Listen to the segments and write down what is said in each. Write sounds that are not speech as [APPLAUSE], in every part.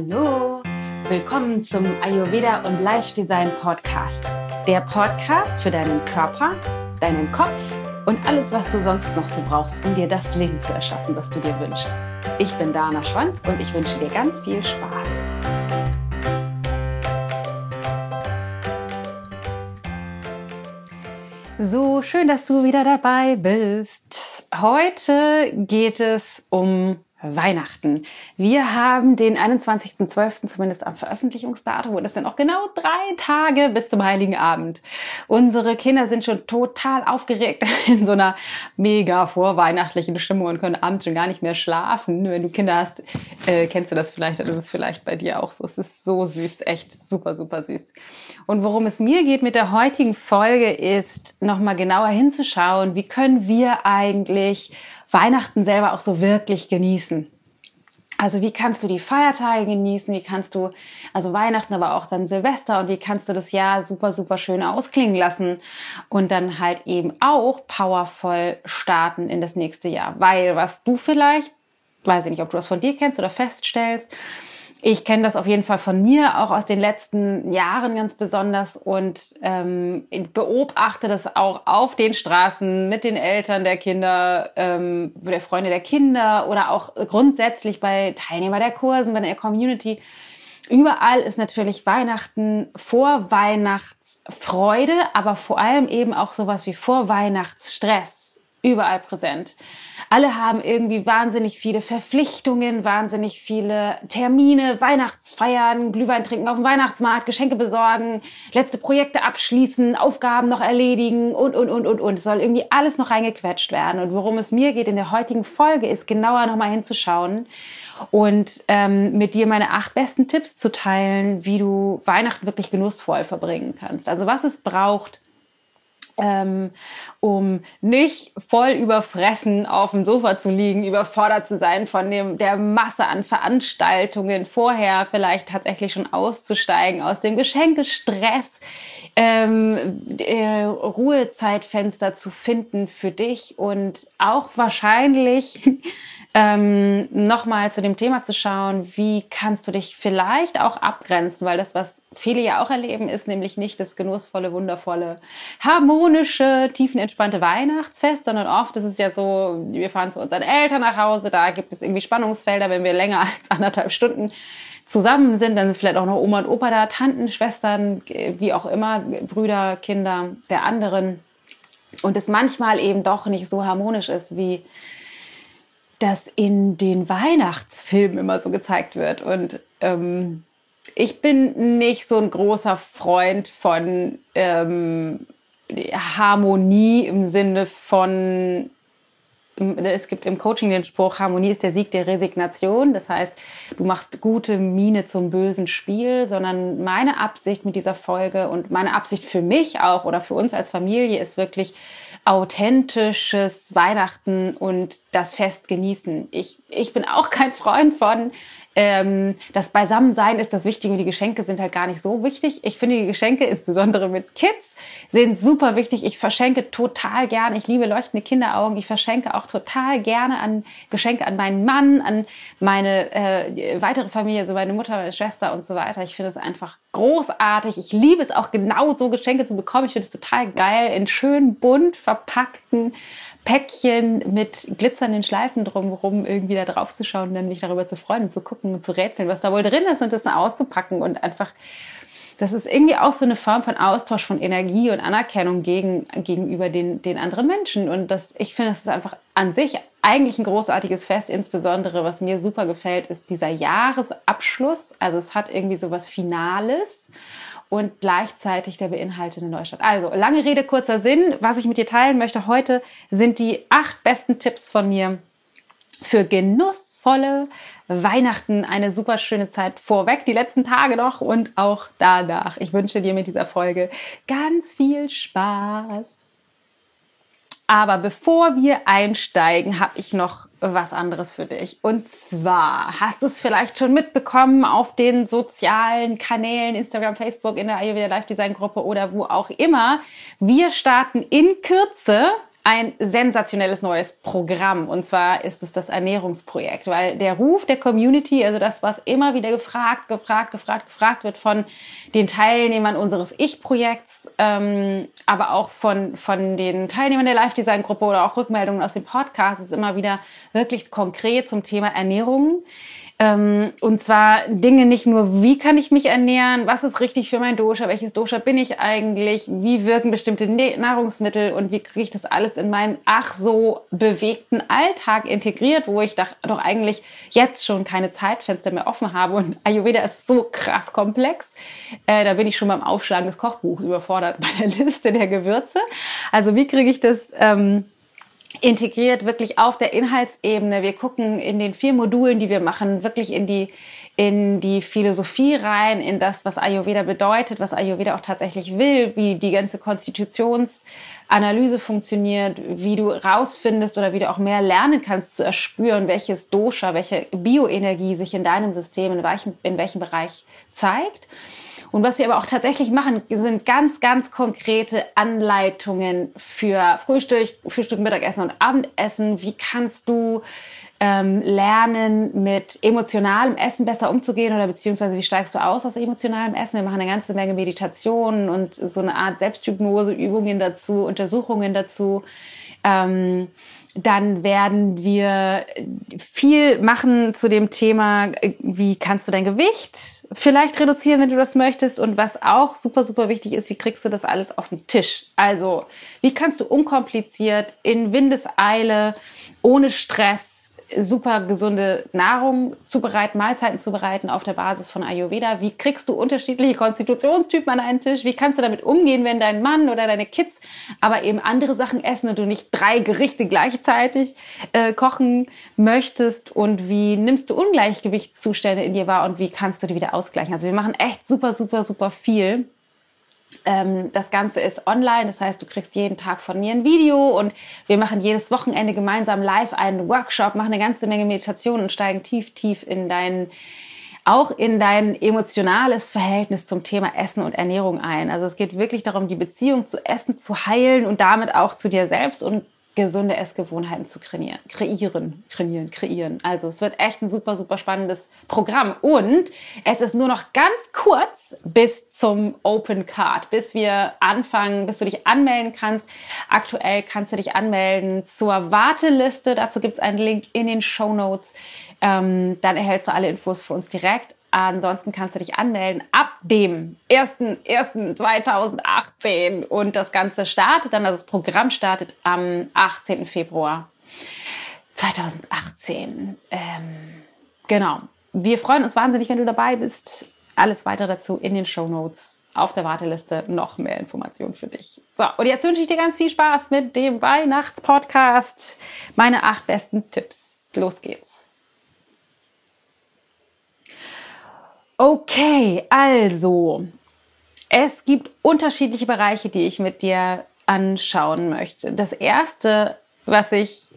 Hallo, willkommen zum Ayurveda und Life Design Podcast. Der Podcast für deinen Körper, deinen Kopf und alles, was du sonst noch so brauchst, um dir das Leben zu erschaffen, was du dir wünschst. Ich bin Dana Schwand und ich wünsche dir ganz viel Spaß. So schön, dass du wieder dabei bist. Heute geht es um Weihnachten. Wir haben den 21.12. zumindest am Veröffentlichungsdatum und es sind noch genau drei Tage bis zum Heiligen Abend. Unsere Kinder sind schon total aufgeregt [LAUGHS] in so einer mega vorweihnachtlichen Stimmung und können abends schon gar nicht mehr schlafen. Wenn du Kinder hast, äh, kennst du das vielleicht, dann ist es vielleicht bei dir auch so. Es ist so süß, echt super, super süß. Und worum es mir geht mit der heutigen Folge ist, nochmal genauer hinzuschauen, wie können wir eigentlich Weihnachten selber auch so wirklich genießen. Also wie kannst du die Feiertage genießen? Wie kannst du, also Weihnachten, aber auch dann Silvester und wie kannst du das Jahr super, super schön ausklingen lassen und dann halt eben auch powervoll starten in das nächste Jahr? Weil was du vielleicht, weiß ich nicht, ob du das von dir kennst oder feststellst, ich kenne das auf jeden Fall von mir, auch aus den letzten Jahren ganz besonders und ähm, beobachte das auch auf den Straßen mit den Eltern der Kinder, ähm, der Freunde der Kinder oder auch grundsätzlich bei Teilnehmer der Kursen, bei der Community. Überall ist natürlich Weihnachten vor Weihnachtsfreude, aber vor allem eben auch sowas wie vor Weihnachtsstress überall präsent. Alle haben irgendwie wahnsinnig viele Verpflichtungen, wahnsinnig viele Termine, Weihnachtsfeiern, Glühwein trinken auf dem Weihnachtsmarkt, Geschenke besorgen, letzte Projekte abschließen, Aufgaben noch erledigen und, und, und, und, und. Es soll irgendwie alles noch reingequetscht werden. Und worum es mir geht in der heutigen Folge ist, genauer nochmal hinzuschauen und ähm, mit dir meine acht besten Tipps zu teilen, wie du Weihnachten wirklich genussvoll verbringen kannst. Also was es braucht, ähm, um nicht voll überfressen auf dem Sofa zu liegen, überfordert zu sein von dem, der Masse an Veranstaltungen, vorher vielleicht tatsächlich schon auszusteigen aus dem Geschenkestress, ähm, äh, Ruhezeitfenster zu finden für dich und auch wahrscheinlich ähm, nochmal zu dem Thema zu schauen, wie kannst du dich vielleicht auch abgrenzen, weil das, was viele ja auch erleben, ist nämlich nicht das genussvolle, wundervolle, harmonische, tiefenentspannte Weihnachtsfest, sondern oft ist es ja so, wir fahren zu unseren Eltern nach Hause, da gibt es irgendwie Spannungsfelder, wenn wir länger [LAUGHS] als anderthalb Stunden zusammen sind, dann sind vielleicht auch noch Oma und Opa da, Tanten, Schwestern, wie auch immer, Brüder, Kinder der anderen. Und es manchmal eben doch nicht so harmonisch ist, wie das in den Weihnachtsfilmen immer so gezeigt wird. Und ähm, ich bin nicht so ein großer Freund von ähm, Harmonie im Sinne von es gibt im Coaching den Spruch, Harmonie ist der Sieg der Resignation. Das heißt, du machst gute Miene zum bösen Spiel, sondern meine Absicht mit dieser Folge und meine Absicht für mich auch oder für uns als Familie ist wirklich, authentisches Weihnachten und das Fest genießen. Ich, ich bin auch kein Freund von, ähm, das Beisammensein ist das Wichtige und die Geschenke sind halt gar nicht so wichtig. Ich finde die Geschenke, insbesondere mit Kids, sind super wichtig. Ich verschenke total gern. Ich liebe leuchtende Kinderaugen. Ich verschenke auch total gerne an Geschenke an meinen Mann, an meine äh, weitere Familie, so meine Mutter, meine Schwester und so weiter. Ich finde es einfach großartig. Ich liebe es auch genau so Geschenke zu bekommen. Ich finde es total geil in schön bunt verpackten Päckchen mit glitzernden Schleifen drumherum irgendwie da drauf zu schauen und dann mich darüber zu freuen und zu gucken und zu rätseln, was da wohl drin ist und das auszupacken und einfach, das ist irgendwie auch so eine Form von Austausch von Energie und Anerkennung gegen, gegenüber den, den anderen Menschen. Und das, ich finde, das ist einfach an sich eigentlich ein großartiges Fest. Insbesondere, was mir super gefällt, ist dieser Jahresabschluss. Also es hat irgendwie so was Finales und gleichzeitig der beinhaltete Neustadt. Also, lange Rede, kurzer Sinn. Was ich mit dir teilen möchte heute sind die acht besten Tipps von mir für genussvolle Weihnachten. Eine super schöne Zeit vorweg, die letzten Tage noch und auch danach. Ich wünsche dir mit dieser Folge ganz viel Spaß. Aber bevor wir einsteigen, habe ich noch was anderes für dich. Und zwar hast du es vielleicht schon mitbekommen auf den sozialen Kanälen, Instagram, Facebook, in der Ayurveda Live Design Gruppe oder wo auch immer. Wir starten in Kürze ein sensationelles neues Programm. Und zwar ist es das Ernährungsprojekt, weil der Ruf der Community, also das, was immer wieder gefragt, gefragt, gefragt, gefragt wird von den Teilnehmern unseres Ich-Projekts, ähm, aber auch von, von den Teilnehmern der Live-Design-Gruppe oder auch Rückmeldungen aus dem Podcast, ist immer wieder wirklich konkret zum Thema Ernährung. Ähm, und zwar Dinge nicht nur, wie kann ich mich ernähren, was ist richtig für mein Dosha, welches Dosha bin ich eigentlich, wie wirken bestimmte Nahrungsmittel und wie kriege ich das alles in meinen ach so bewegten Alltag integriert, wo ich doch, doch eigentlich jetzt schon keine Zeitfenster mehr offen habe. Und Ayurveda ist so krass komplex. Äh, da bin ich schon beim Aufschlagen des Kochbuchs überfordert bei der [LAUGHS] Liste der Gewürze. Also wie kriege ich das... Ähm, integriert wirklich auf der Inhaltsebene. Wir gucken in den vier Modulen, die wir machen, wirklich in die, in die Philosophie rein, in das, was Ayurveda bedeutet, was Ayurveda auch tatsächlich will, wie die ganze Konstitutionsanalyse funktioniert, wie du rausfindest oder wie du auch mehr lernen kannst zu erspüren, welches Dosha, welche Bioenergie sich in deinem System, in welchem, in welchem Bereich zeigt. Und was wir aber auch tatsächlich machen, sind ganz, ganz konkrete Anleitungen für Frühstück, Frühstück, Mittagessen und Abendessen. Wie kannst du ähm, lernen, mit emotionalem Essen besser umzugehen oder beziehungsweise wie steigst du aus aus emotionalem Essen? Wir machen eine ganze Menge Meditationen und so eine Art Selbsthypnose, Übungen dazu, Untersuchungen dazu. Ähm, dann werden wir viel machen zu dem Thema, wie kannst du dein Gewicht vielleicht reduzieren, wenn du das möchtest. Und was auch super, super wichtig ist, wie kriegst du das alles auf den Tisch? Also, wie kannst du unkompliziert in Windeseile, ohne Stress, super gesunde Nahrung zubereiten, Mahlzeiten zubereiten auf der Basis von Ayurveda? Wie kriegst du unterschiedliche Konstitutionstypen an einen Tisch? Wie kannst du damit umgehen, wenn dein Mann oder deine Kids aber eben andere Sachen essen und du nicht drei Gerichte gleichzeitig äh, kochen möchtest? Und wie nimmst du Ungleichgewichtszustände in dir wahr und wie kannst du die wieder ausgleichen? Also wir machen echt super, super, super viel. Ähm, das Ganze ist online, das heißt, du kriegst jeden Tag von mir ein Video und wir machen jedes Wochenende gemeinsam live einen Workshop, machen eine ganze Menge Meditationen und steigen tief, tief in dein, auch in dein emotionales Verhältnis zum Thema Essen und Ernährung ein. Also es geht wirklich darum, die Beziehung zu Essen zu heilen und damit auch zu dir selbst und gesunde Essgewohnheiten zu kreieren, kreieren, kreieren, kreieren. Also es wird echt ein super, super spannendes Programm. Und es ist nur noch ganz kurz bis zum Open Card, bis wir anfangen, bis du dich anmelden kannst. Aktuell kannst du dich anmelden zur Warteliste. Dazu gibt es einen Link in den Show Notes. Ähm, dann erhältst du alle Infos für uns direkt. Ansonsten kannst du dich anmelden ab dem 1.1.2018 und das Ganze startet dann, also das Programm startet am 18. Februar 2018. Ähm, genau. Wir freuen uns wahnsinnig, wenn du dabei bist. Alles weitere dazu in den Show Notes auf der Warteliste noch mehr Informationen für dich. So, und jetzt wünsche ich dir ganz viel Spaß mit dem Weihnachtspodcast. Meine acht besten Tipps. Los geht's. Okay, also es gibt unterschiedliche Bereiche, die ich mit dir anschauen möchte. Das erste, was ich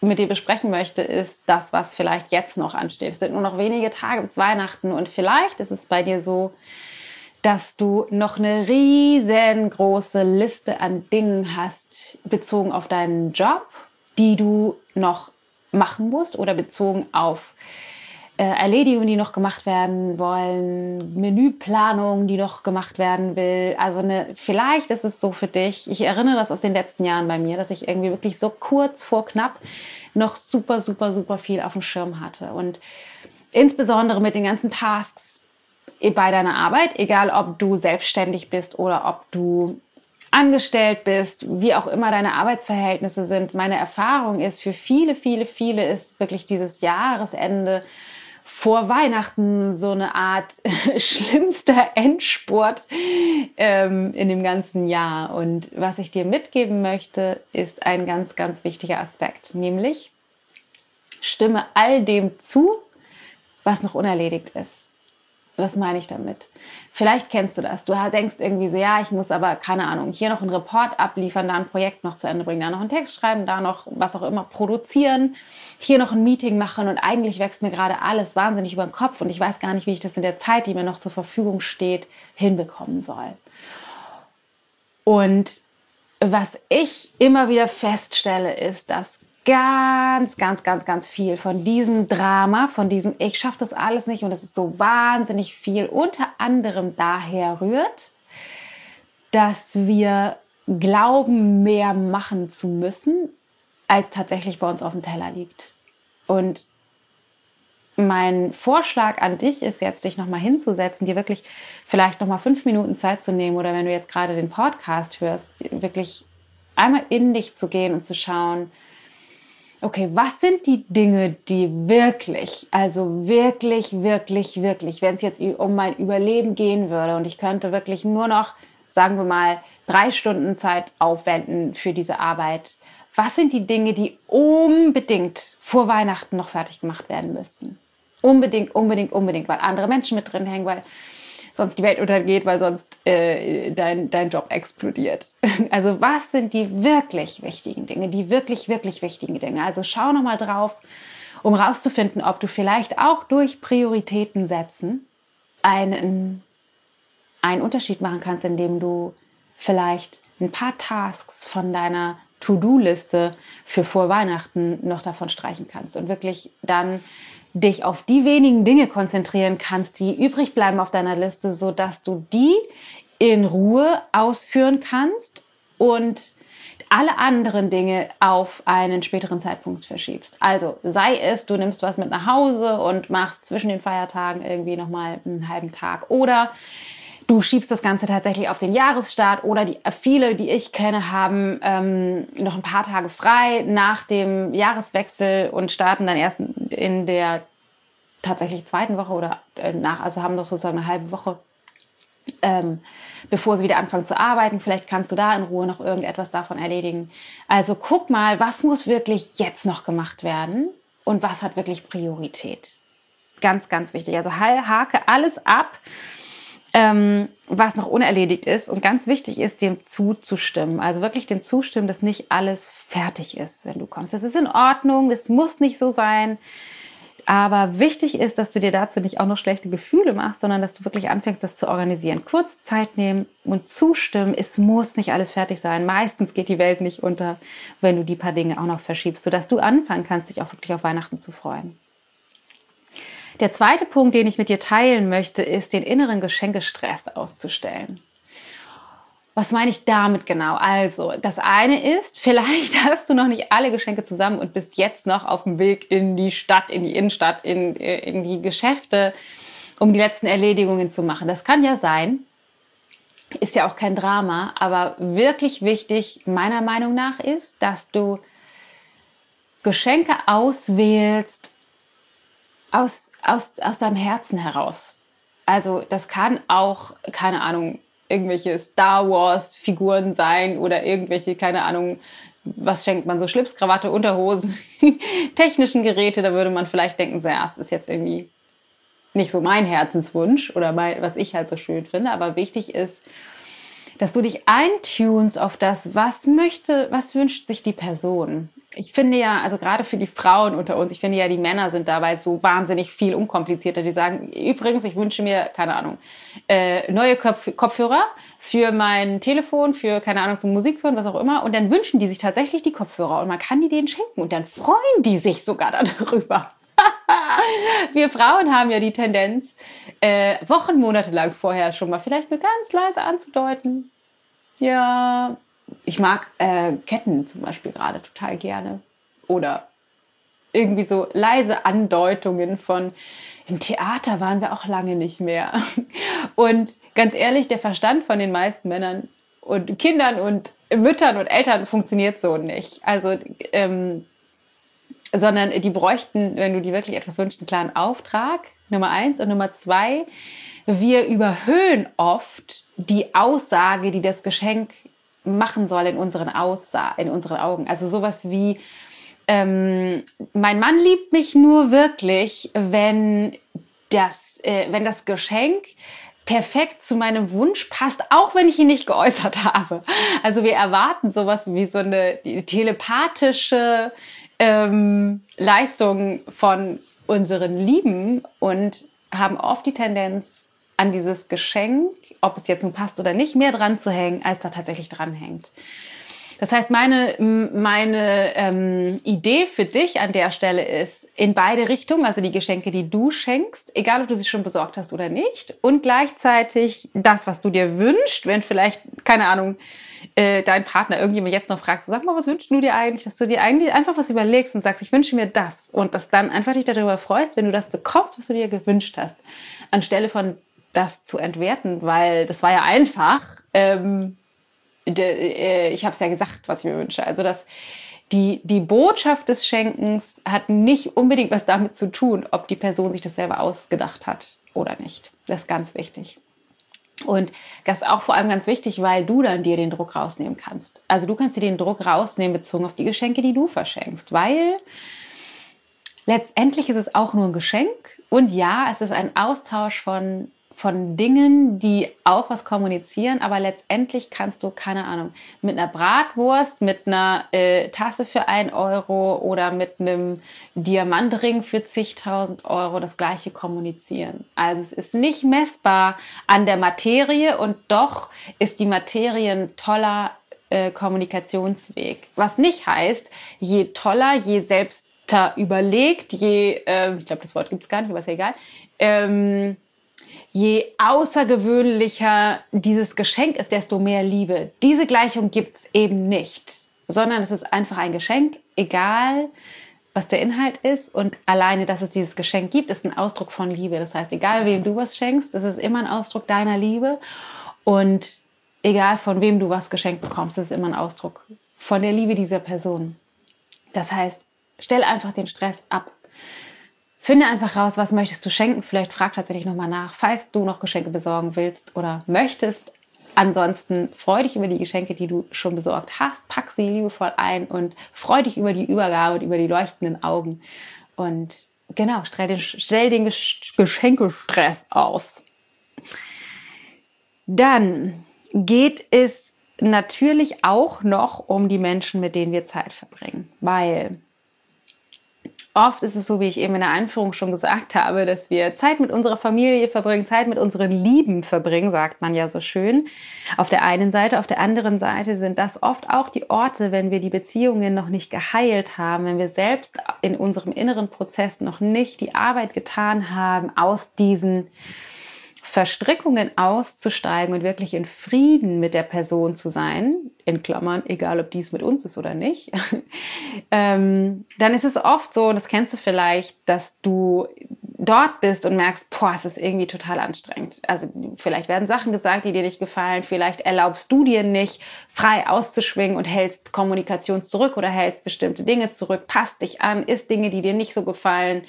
mit dir besprechen möchte, ist das, was vielleicht jetzt noch ansteht. Es sind nur noch wenige Tage bis Weihnachten und vielleicht ist es bei dir so, dass du noch eine riesengroße Liste an Dingen hast, bezogen auf deinen Job, die du noch machen musst oder bezogen auf äh, Erledigungen, die noch gemacht werden wollen, Menüplanung, die noch gemacht werden will. Also eine, vielleicht ist es so für dich. Ich erinnere das aus den letzten Jahren bei mir, dass ich irgendwie wirklich so kurz vor knapp noch super, super, super viel auf dem Schirm hatte. Und insbesondere mit den ganzen Tasks bei deiner Arbeit, egal ob du selbstständig bist oder ob du angestellt bist, wie auch immer deine Arbeitsverhältnisse sind. Meine Erfahrung ist, für viele, viele, viele ist wirklich dieses Jahresende vor Weihnachten so eine Art [LAUGHS] schlimmster Endspurt ähm, in dem ganzen Jahr. Und was ich dir mitgeben möchte, ist ein ganz, ganz wichtiger Aspekt, nämlich stimme all dem zu, was noch unerledigt ist. Was meine ich damit? Vielleicht kennst du das. Du denkst irgendwie so, ja, ich muss aber, keine Ahnung, hier noch einen Report abliefern, da ein Projekt noch zu Ende bringen, da noch einen Text schreiben, da noch was auch immer produzieren, hier noch ein Meeting machen und eigentlich wächst mir gerade alles wahnsinnig über den Kopf und ich weiß gar nicht, wie ich das in der Zeit, die mir noch zur Verfügung steht, hinbekommen soll. Und was ich immer wieder feststelle, ist, dass ganz, ganz, ganz, ganz viel von diesem Drama, von diesem Ich schaffe das alles nicht und es ist so wahnsinnig viel, unter anderem daher rührt, dass wir glauben, mehr machen zu müssen, als tatsächlich bei uns auf dem Teller liegt. Und mein Vorschlag an dich ist jetzt, dich nochmal hinzusetzen, dir wirklich vielleicht nochmal fünf Minuten Zeit zu nehmen oder wenn du jetzt gerade den Podcast hörst, wirklich einmal in dich zu gehen und zu schauen, okay, was sind die Dinge, die wirklich, also wirklich, wirklich, wirklich, wenn es jetzt um mein Überleben gehen würde und ich könnte wirklich nur noch, sagen wir mal, drei Stunden Zeit aufwenden für diese Arbeit, was sind die Dinge, die unbedingt vor Weihnachten noch fertig gemacht werden müssten? Unbedingt, unbedingt, unbedingt, weil andere Menschen mit drin hängen, weil sonst die Welt untergeht, weil sonst äh, dein, dein Job explodiert. [LAUGHS] Also was sind die wirklich wichtigen Dinge, die wirklich, wirklich wichtigen Dinge? Also schau nochmal drauf, um rauszufinden, ob du vielleicht auch durch Prioritäten setzen einen, einen Unterschied machen kannst, indem du vielleicht ein paar Tasks von deiner To-Do-Liste für vor Weihnachten noch davon streichen kannst und wirklich dann dich auf die wenigen Dinge konzentrieren kannst, die übrig bleiben auf deiner Liste, so dass du die in Ruhe ausführen kannst und alle anderen Dinge auf einen späteren Zeitpunkt verschiebst. Also sei es, du nimmst was mit nach Hause und machst zwischen den Feiertagen irgendwie noch mal einen halben Tag oder du schiebst das Ganze tatsächlich auf den Jahresstart oder die, viele, die ich kenne, haben ähm, noch ein paar Tage frei nach dem Jahreswechsel und starten dann erst in der tatsächlich zweiten Woche oder äh, nach, also haben noch sozusagen eine halbe Woche, ähm, bevor sie wieder anfangen zu arbeiten. Vielleicht kannst du da in Ruhe noch irgendetwas davon erledigen. Also guck mal, was muss wirklich jetzt noch gemacht werden und was hat wirklich Priorität. Ganz, ganz wichtig. Also hake alles ab ähm, was noch unerledigt ist und ganz wichtig ist, dem zuzustimmen. Also wirklich dem zustimmen, dass nicht alles fertig ist, wenn du kommst. Das ist in Ordnung, das muss nicht so sein. Aber wichtig ist, dass du dir dazu nicht auch noch schlechte Gefühle machst, sondern dass du wirklich anfängst, das zu organisieren. Kurz Zeit nehmen und zustimmen. Es muss nicht alles fertig sein. Meistens geht die Welt nicht unter, wenn du die paar Dinge auch noch verschiebst, sodass du anfangen kannst, dich auch wirklich auf Weihnachten zu freuen. Der zweite Punkt, den ich mit dir teilen möchte, ist, den inneren Geschenkestress auszustellen. Was meine ich damit genau? Also, das eine ist, [LAUGHS] vielleicht hast du noch nicht alle Geschenke zusammen und bist jetzt noch auf dem Weg in die Stadt, in die Innenstadt, in, in die Geschäfte, um die letzten Erledigungen zu machen. Das kann ja sein. Ist ja auch kein Drama, aber wirklich wichtig meiner Meinung nach ist, dass du Geschenke auswählst aus aus, aus deinem Herzen heraus. Also das kann auch, keine Ahnung, irgendwelche Star Wars Figuren sein oder irgendwelche, keine Ahnung, was schenkt man so, Schlips, Krawatte, Unterhosen, [LAUGHS] technischen Geräte, da würde man vielleicht denken, so, ja, es ist jetzt irgendwie nicht so mein Herzenswunsch oder mein, was ich halt so schön finde, aber wichtig ist, dass du dich eintunst auf das, was möchte, was wünscht sich die Person ich finde ja, also gerade für die Frauen unter uns, ich finde ja, die Männer sind dabei so wahnsinnig viel unkomplizierter. Die sagen, übrigens, ich wünsche mir, keine Ahnung, äh, neue Kopf Kopfhörer für mein Telefon, für, keine Ahnung, zum Musik hören, was auch immer. Und dann wünschen die sich tatsächlich die Kopfhörer und man kann die denen schenken und dann freuen die sich sogar darüber. [LAUGHS] Wir Frauen haben ja die Tendenz, äh, Wochen, Monate lang vorher schon mal vielleicht nur ganz leise anzudeuten. Ja, ich mag äh, Ketten zum Beispiel gerade total gerne. Oder irgendwie so leise Andeutungen von, im Theater waren wir auch lange nicht mehr. [LAUGHS] Und ganz ehrlich, der Verstand von den meisten Männern und Kindern und Müttern und Eltern funktioniert so nicht. Also, ähm, sondern die bräuchten, wenn du dir wirklich etwas wünschst, einen klaren Auftrag, Nummer eins. Und Nummer zwei, wir überhöhen oft die Aussage, die das Geschenk machen soll in unseren, Aussa in unseren Augen. Also sowas wie, ähm, mein Mann liebt mich nur wirklich, wenn das, äh, wenn das Geschenk perfekt zu meinem Wunsch passt, auch wenn ich ihn nicht geäußert habe. Also wir erwarten sowas wie so eine telepathische ähm, Leistung von unseren Lieben und haben oft die Tendenz, an dieses Geschenk, ob es jetzt nun passt oder nicht, mehr dran zu hängen, als da tatsächlich dran hängt. Das heißt, meine, meine ähm, Idee für dich an der Stelle ist, in beide Richtungen, also die Geschenke, die du schenkst, egal ob du sie schon besorgt hast oder nicht, und gleichzeitig das, was du dir wünschst, wenn vielleicht, keine Ahnung, äh, dein Partner irgendjemand jetzt noch fragt, sag mal, was wünschst du dir eigentlich, dass du dir eigentlich einfach was überlegst und sagst, ich wünsche mir das und dass dann einfach dich darüber freust, wenn du das bekommst, was du dir gewünscht hast, anstelle von das zu entwerten, weil das war ja einfach. Ähm, äh, ich habe es ja gesagt, was ich mir wünsche. Also das, die, die Botschaft des Schenkens hat nicht unbedingt was damit zu tun, ob die Person sich das selber ausgedacht hat oder nicht. Das ist ganz wichtig. Und das ist auch vor allem ganz wichtig, weil du dann dir den Druck rausnehmen kannst. Also du kannst dir den Druck rausnehmen bezogen auf die Geschenke, die du verschenkst, weil letztendlich ist es auch nur ein Geschenk. Und ja, es ist ein Austausch von von Dingen, die auch was kommunizieren, aber letztendlich kannst du, keine Ahnung, mit einer Bratwurst, mit einer äh, Tasse für ein Euro oder mit einem Diamantring für zigtausend Euro das gleiche kommunizieren. Also es ist nicht messbar an der Materie und doch ist die Materie ein toller äh, Kommunikationsweg. Was nicht heißt, je toller, je selbst überlegt, je, äh, ich glaube, das Wort gibt es gar nicht, aber ist ja egal, ähm, je außergewöhnlicher dieses Geschenk ist, desto mehr Liebe. Diese Gleichung gibt es eben nicht, sondern es ist einfach ein Geschenk, egal was der Inhalt ist. Und alleine, dass es dieses Geschenk gibt, ist ein Ausdruck von Liebe. Das heißt, egal wem du was schenkst, es ist immer ein Ausdruck deiner Liebe. Und egal von wem du was geschenkt bekommst, es ist immer ein Ausdruck von der Liebe dieser Person. Das heißt, stell einfach den Stress ab. Finde einfach raus, was möchtest du schenken. Vielleicht frag tatsächlich nochmal nach, falls du noch Geschenke besorgen willst oder möchtest. Ansonsten freu dich über die Geschenke, die du schon besorgt hast. Pack sie liebevoll ein und freu dich über die Übergabe und über die leuchtenden Augen. Und genau, stell den, stell den Geschenkestress aus. Dann geht es natürlich auch noch um die Menschen, mit denen wir Zeit verbringen. Weil Oft ist es so, wie ich eben in der Einführung schon gesagt habe, dass wir Zeit mit unserer Familie verbringen, Zeit mit unseren Lieben verbringen, sagt man ja so schön. Auf der einen Seite, auf der anderen Seite sind das oft auch die Orte, wenn wir die Beziehungen noch nicht geheilt haben, wenn wir selbst in unserem inneren Prozess noch nicht die Arbeit getan haben, aus diesen Verstrickungen auszusteigen und wirklich in Frieden mit der Person zu sein, in Klammern, egal ob dies mit uns ist oder nicht, [LAUGHS] ähm, dann ist es oft so, das kennst du vielleicht, dass du dort bist und merkst, boah, es ist irgendwie total anstrengend. Also vielleicht werden Sachen gesagt, die dir nicht gefallen, vielleicht erlaubst du dir nicht, frei auszuschwingen und hältst Kommunikation zurück oder hältst bestimmte Dinge zurück, passt dich an, isst Dinge, die dir nicht so gefallen,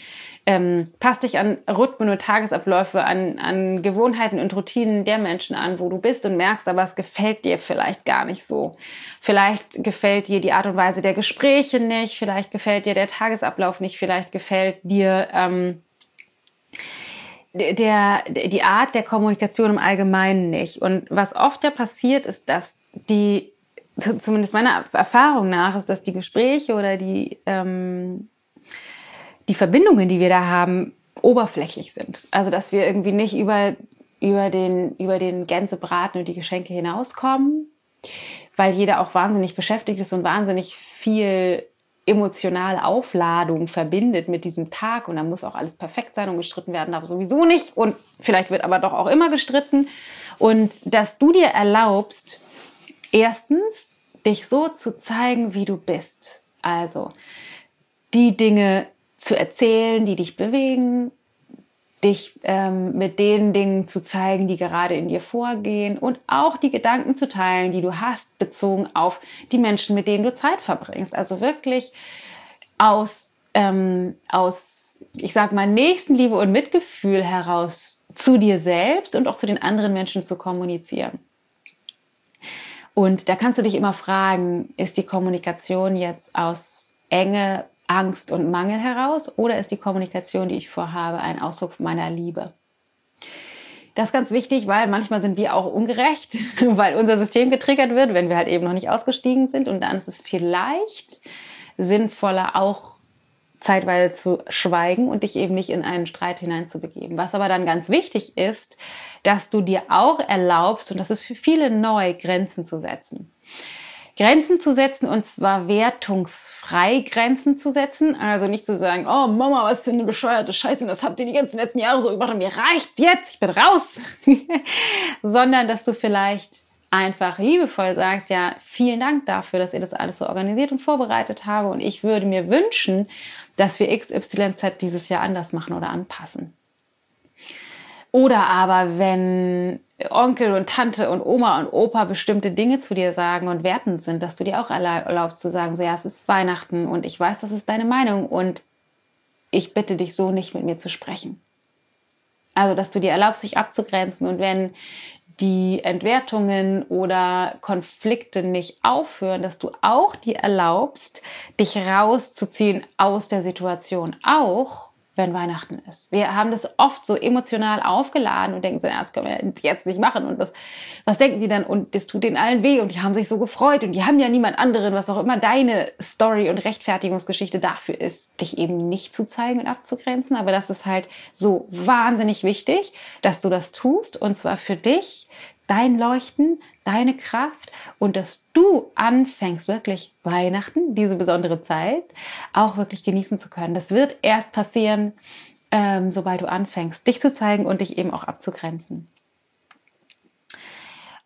ähm, passt dich an Rhythmen und Tagesabläufe, an, an Gewohnheiten und Routinen der Menschen an, wo du bist und merkst, aber es gefällt dir vielleicht gar nicht so. Vielleicht gefällt dir die Art und Weise der Gespräche nicht, vielleicht gefällt dir der Tagesablauf nicht, vielleicht gefällt dir ähm, der, die Art der Kommunikation im Allgemeinen nicht. Und was oft ja passiert, ist, dass die, zumindest meiner Erfahrung nach, ist, dass die Gespräche oder die ähm, die Verbindungen, die wir da haben, oberflächlich sind. Also dass wir irgendwie nicht über, über, den, über den Gänsebraten und die Geschenke hinauskommen, weil jeder auch wahnsinnig beschäftigt ist und wahnsinnig viel emotionale Aufladung verbindet mit diesem Tag und dann muss auch alles perfekt sein und gestritten werden darf sowieso nicht und vielleicht wird aber doch auch immer gestritten und dass du dir erlaubst, erstens dich so zu zeigen, wie du bist. Also die Dinge zu erzählen, die dich bewegen, dich ähm, mit den Dingen zu zeigen, die gerade in dir vorgehen und auch die Gedanken zu teilen, die du hast, bezogen auf die Menschen, mit denen du Zeit verbringst. Also wirklich aus, ähm, aus ich sag mal, Nächstenliebe und Mitgefühl heraus zu dir selbst und auch zu den anderen Menschen zu kommunizieren. Und da kannst du dich immer fragen, ist die Kommunikation jetzt aus Enge Angst und Mangel heraus oder ist die Kommunikation, die ich vorhabe, ein Ausdruck meiner Liebe? Das ist ganz wichtig, weil manchmal sind wir auch ungerecht, [LAUGHS] weil unser System getriggert wird, wenn wir halt eben noch nicht ausgestiegen sind. Und dann ist es vielleicht sinnvoller, auch zeitweise zu schweigen und dich eben nicht in einen Streit hineinzubegeben. Was aber dann ganz wichtig ist, dass du dir auch erlaubst, und das ist für viele neu, Grenzen zu setzen. Grenzen zu setzen und zwar wertungsfrei Grenzen zu setzen. Also nicht zu sagen, oh Mama, was für eine bescheuerte Scheiße, das habt ihr die ganzen letzten Jahre so gemacht und mir reicht's jetzt, ich bin raus. [LAUGHS] Sondern, dass du vielleicht einfach liebevoll sagst, ja, vielen Dank dafür, dass ihr das alles so organisiert und vorbereitet habe und ich würde mir wünschen, dass wir XYZ dieses Jahr anders machen oder anpassen. Oder aber wenn Onkel und Tante und Oma und Opa bestimmte Dinge zu dir sagen und wertend sind, dass du dir auch erlaubst zu sagen, so ja, es ist Weihnachten und ich weiß, das ist deine Meinung und ich bitte dich so nicht mit mir zu sprechen. Also, dass du dir erlaubst, sich abzugrenzen und wenn die Entwertungen oder Konflikte nicht aufhören, dass du auch dir erlaubst, dich rauszuziehen aus der Situation, auch wenn Weihnachten ist. Wir haben das oft so emotional aufgeladen und denken, das können wir jetzt nicht machen und das, was denken die dann? Und das tut denen allen weh und die haben sich so gefreut und die haben ja niemand anderen, was auch immer deine Story und Rechtfertigungsgeschichte dafür ist, dich eben nicht zu zeigen und abzugrenzen. Aber das ist halt so wahnsinnig wichtig, dass du das tust und zwar für dich, dein Leuchten, deine Kraft und dass du anfängst, wirklich Weihnachten, diese besondere Zeit, auch wirklich genießen zu können. Das wird erst passieren, ähm, sobald du anfängst, dich zu zeigen und dich eben auch abzugrenzen.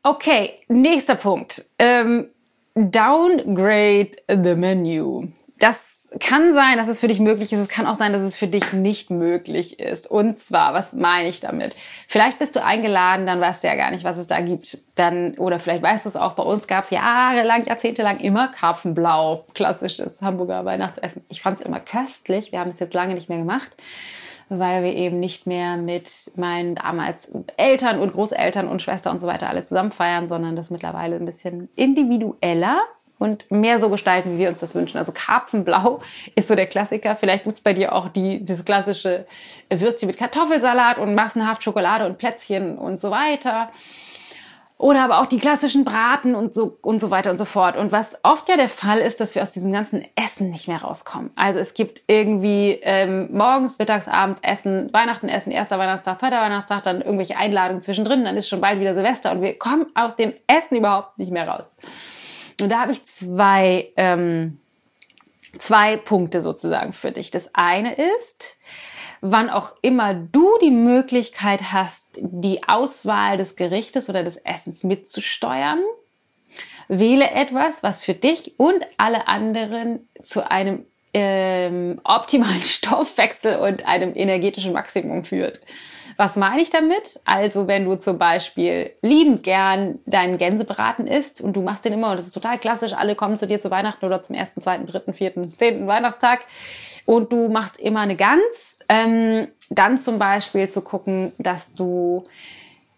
Okay, nächster Punkt. Ähm, downgrade the menu. Das kann sein, dass es für dich möglich ist. Es kann auch sein, dass es für dich nicht möglich ist. Und zwar, was meine ich damit? Vielleicht bist du eingeladen, dann weißt du ja gar nicht, was es da gibt. Dann, oder vielleicht weißt du es auch, bei uns gab es jahrelang, jahrzehntelang immer Karpfenblau. Klassisches Hamburger Weihnachtsessen. Ich fand es immer köstlich. Wir haben es jetzt lange nicht mehr gemacht weil wir eben nicht mehr mit meinen damals Eltern und Großeltern und Schwester und so weiter alle zusammen feiern, sondern das mittlerweile ein bisschen individueller und mehr so gestalten, wie wir uns das wünschen. Also Karpfenblau [LAUGHS] ist so der Klassiker. Vielleicht gibt's bei dir auch die, das klassische Würstchen mit Kartoffelsalat und massenhaft Schokolade und Plätzchen und so weiter. Oder aber auch die klassischen Braten und so, und so weiter und so fort. Und was oft ja der Fall ist, dass wir aus diesem ganzen Essen nicht mehr rauskommen. Also es gibt irgendwie ähm, morgens, mittags, abends Essen, Weihnachten essen, erster Weihnachtstag, zweiter Weihnachtstag, dann irgendwelche Einladungen zwischendrin, dann ist schon bald wieder Silvester und wir kommen aus dem Essen überhaupt nicht mehr raus. Und da habe ich zwei, ähm, zwei Punkte sozusagen für dich. Das eine ist, wann auch immer du die Möglichkeit hast, die Auswahl des Gerichtes oder des Essens mitzusteuern, wähle etwas, was für dich und alle anderen zu einem ähm, optimalen [LAUGHS] Stoffwechsel und einem energetischen Maximum führt. Was meine ich damit? Also wenn du zum Beispiel liebend gern deinen Gänsebraten isst und du machst den immer und das ist total klassisch, alle kommen zu dir zu Weihnachten oder zum ersten, zweiten, dritten, vierten, zehnten Weihnachtstag und du machst immer eine Gans, ähm, dann zum Beispiel zu gucken, dass du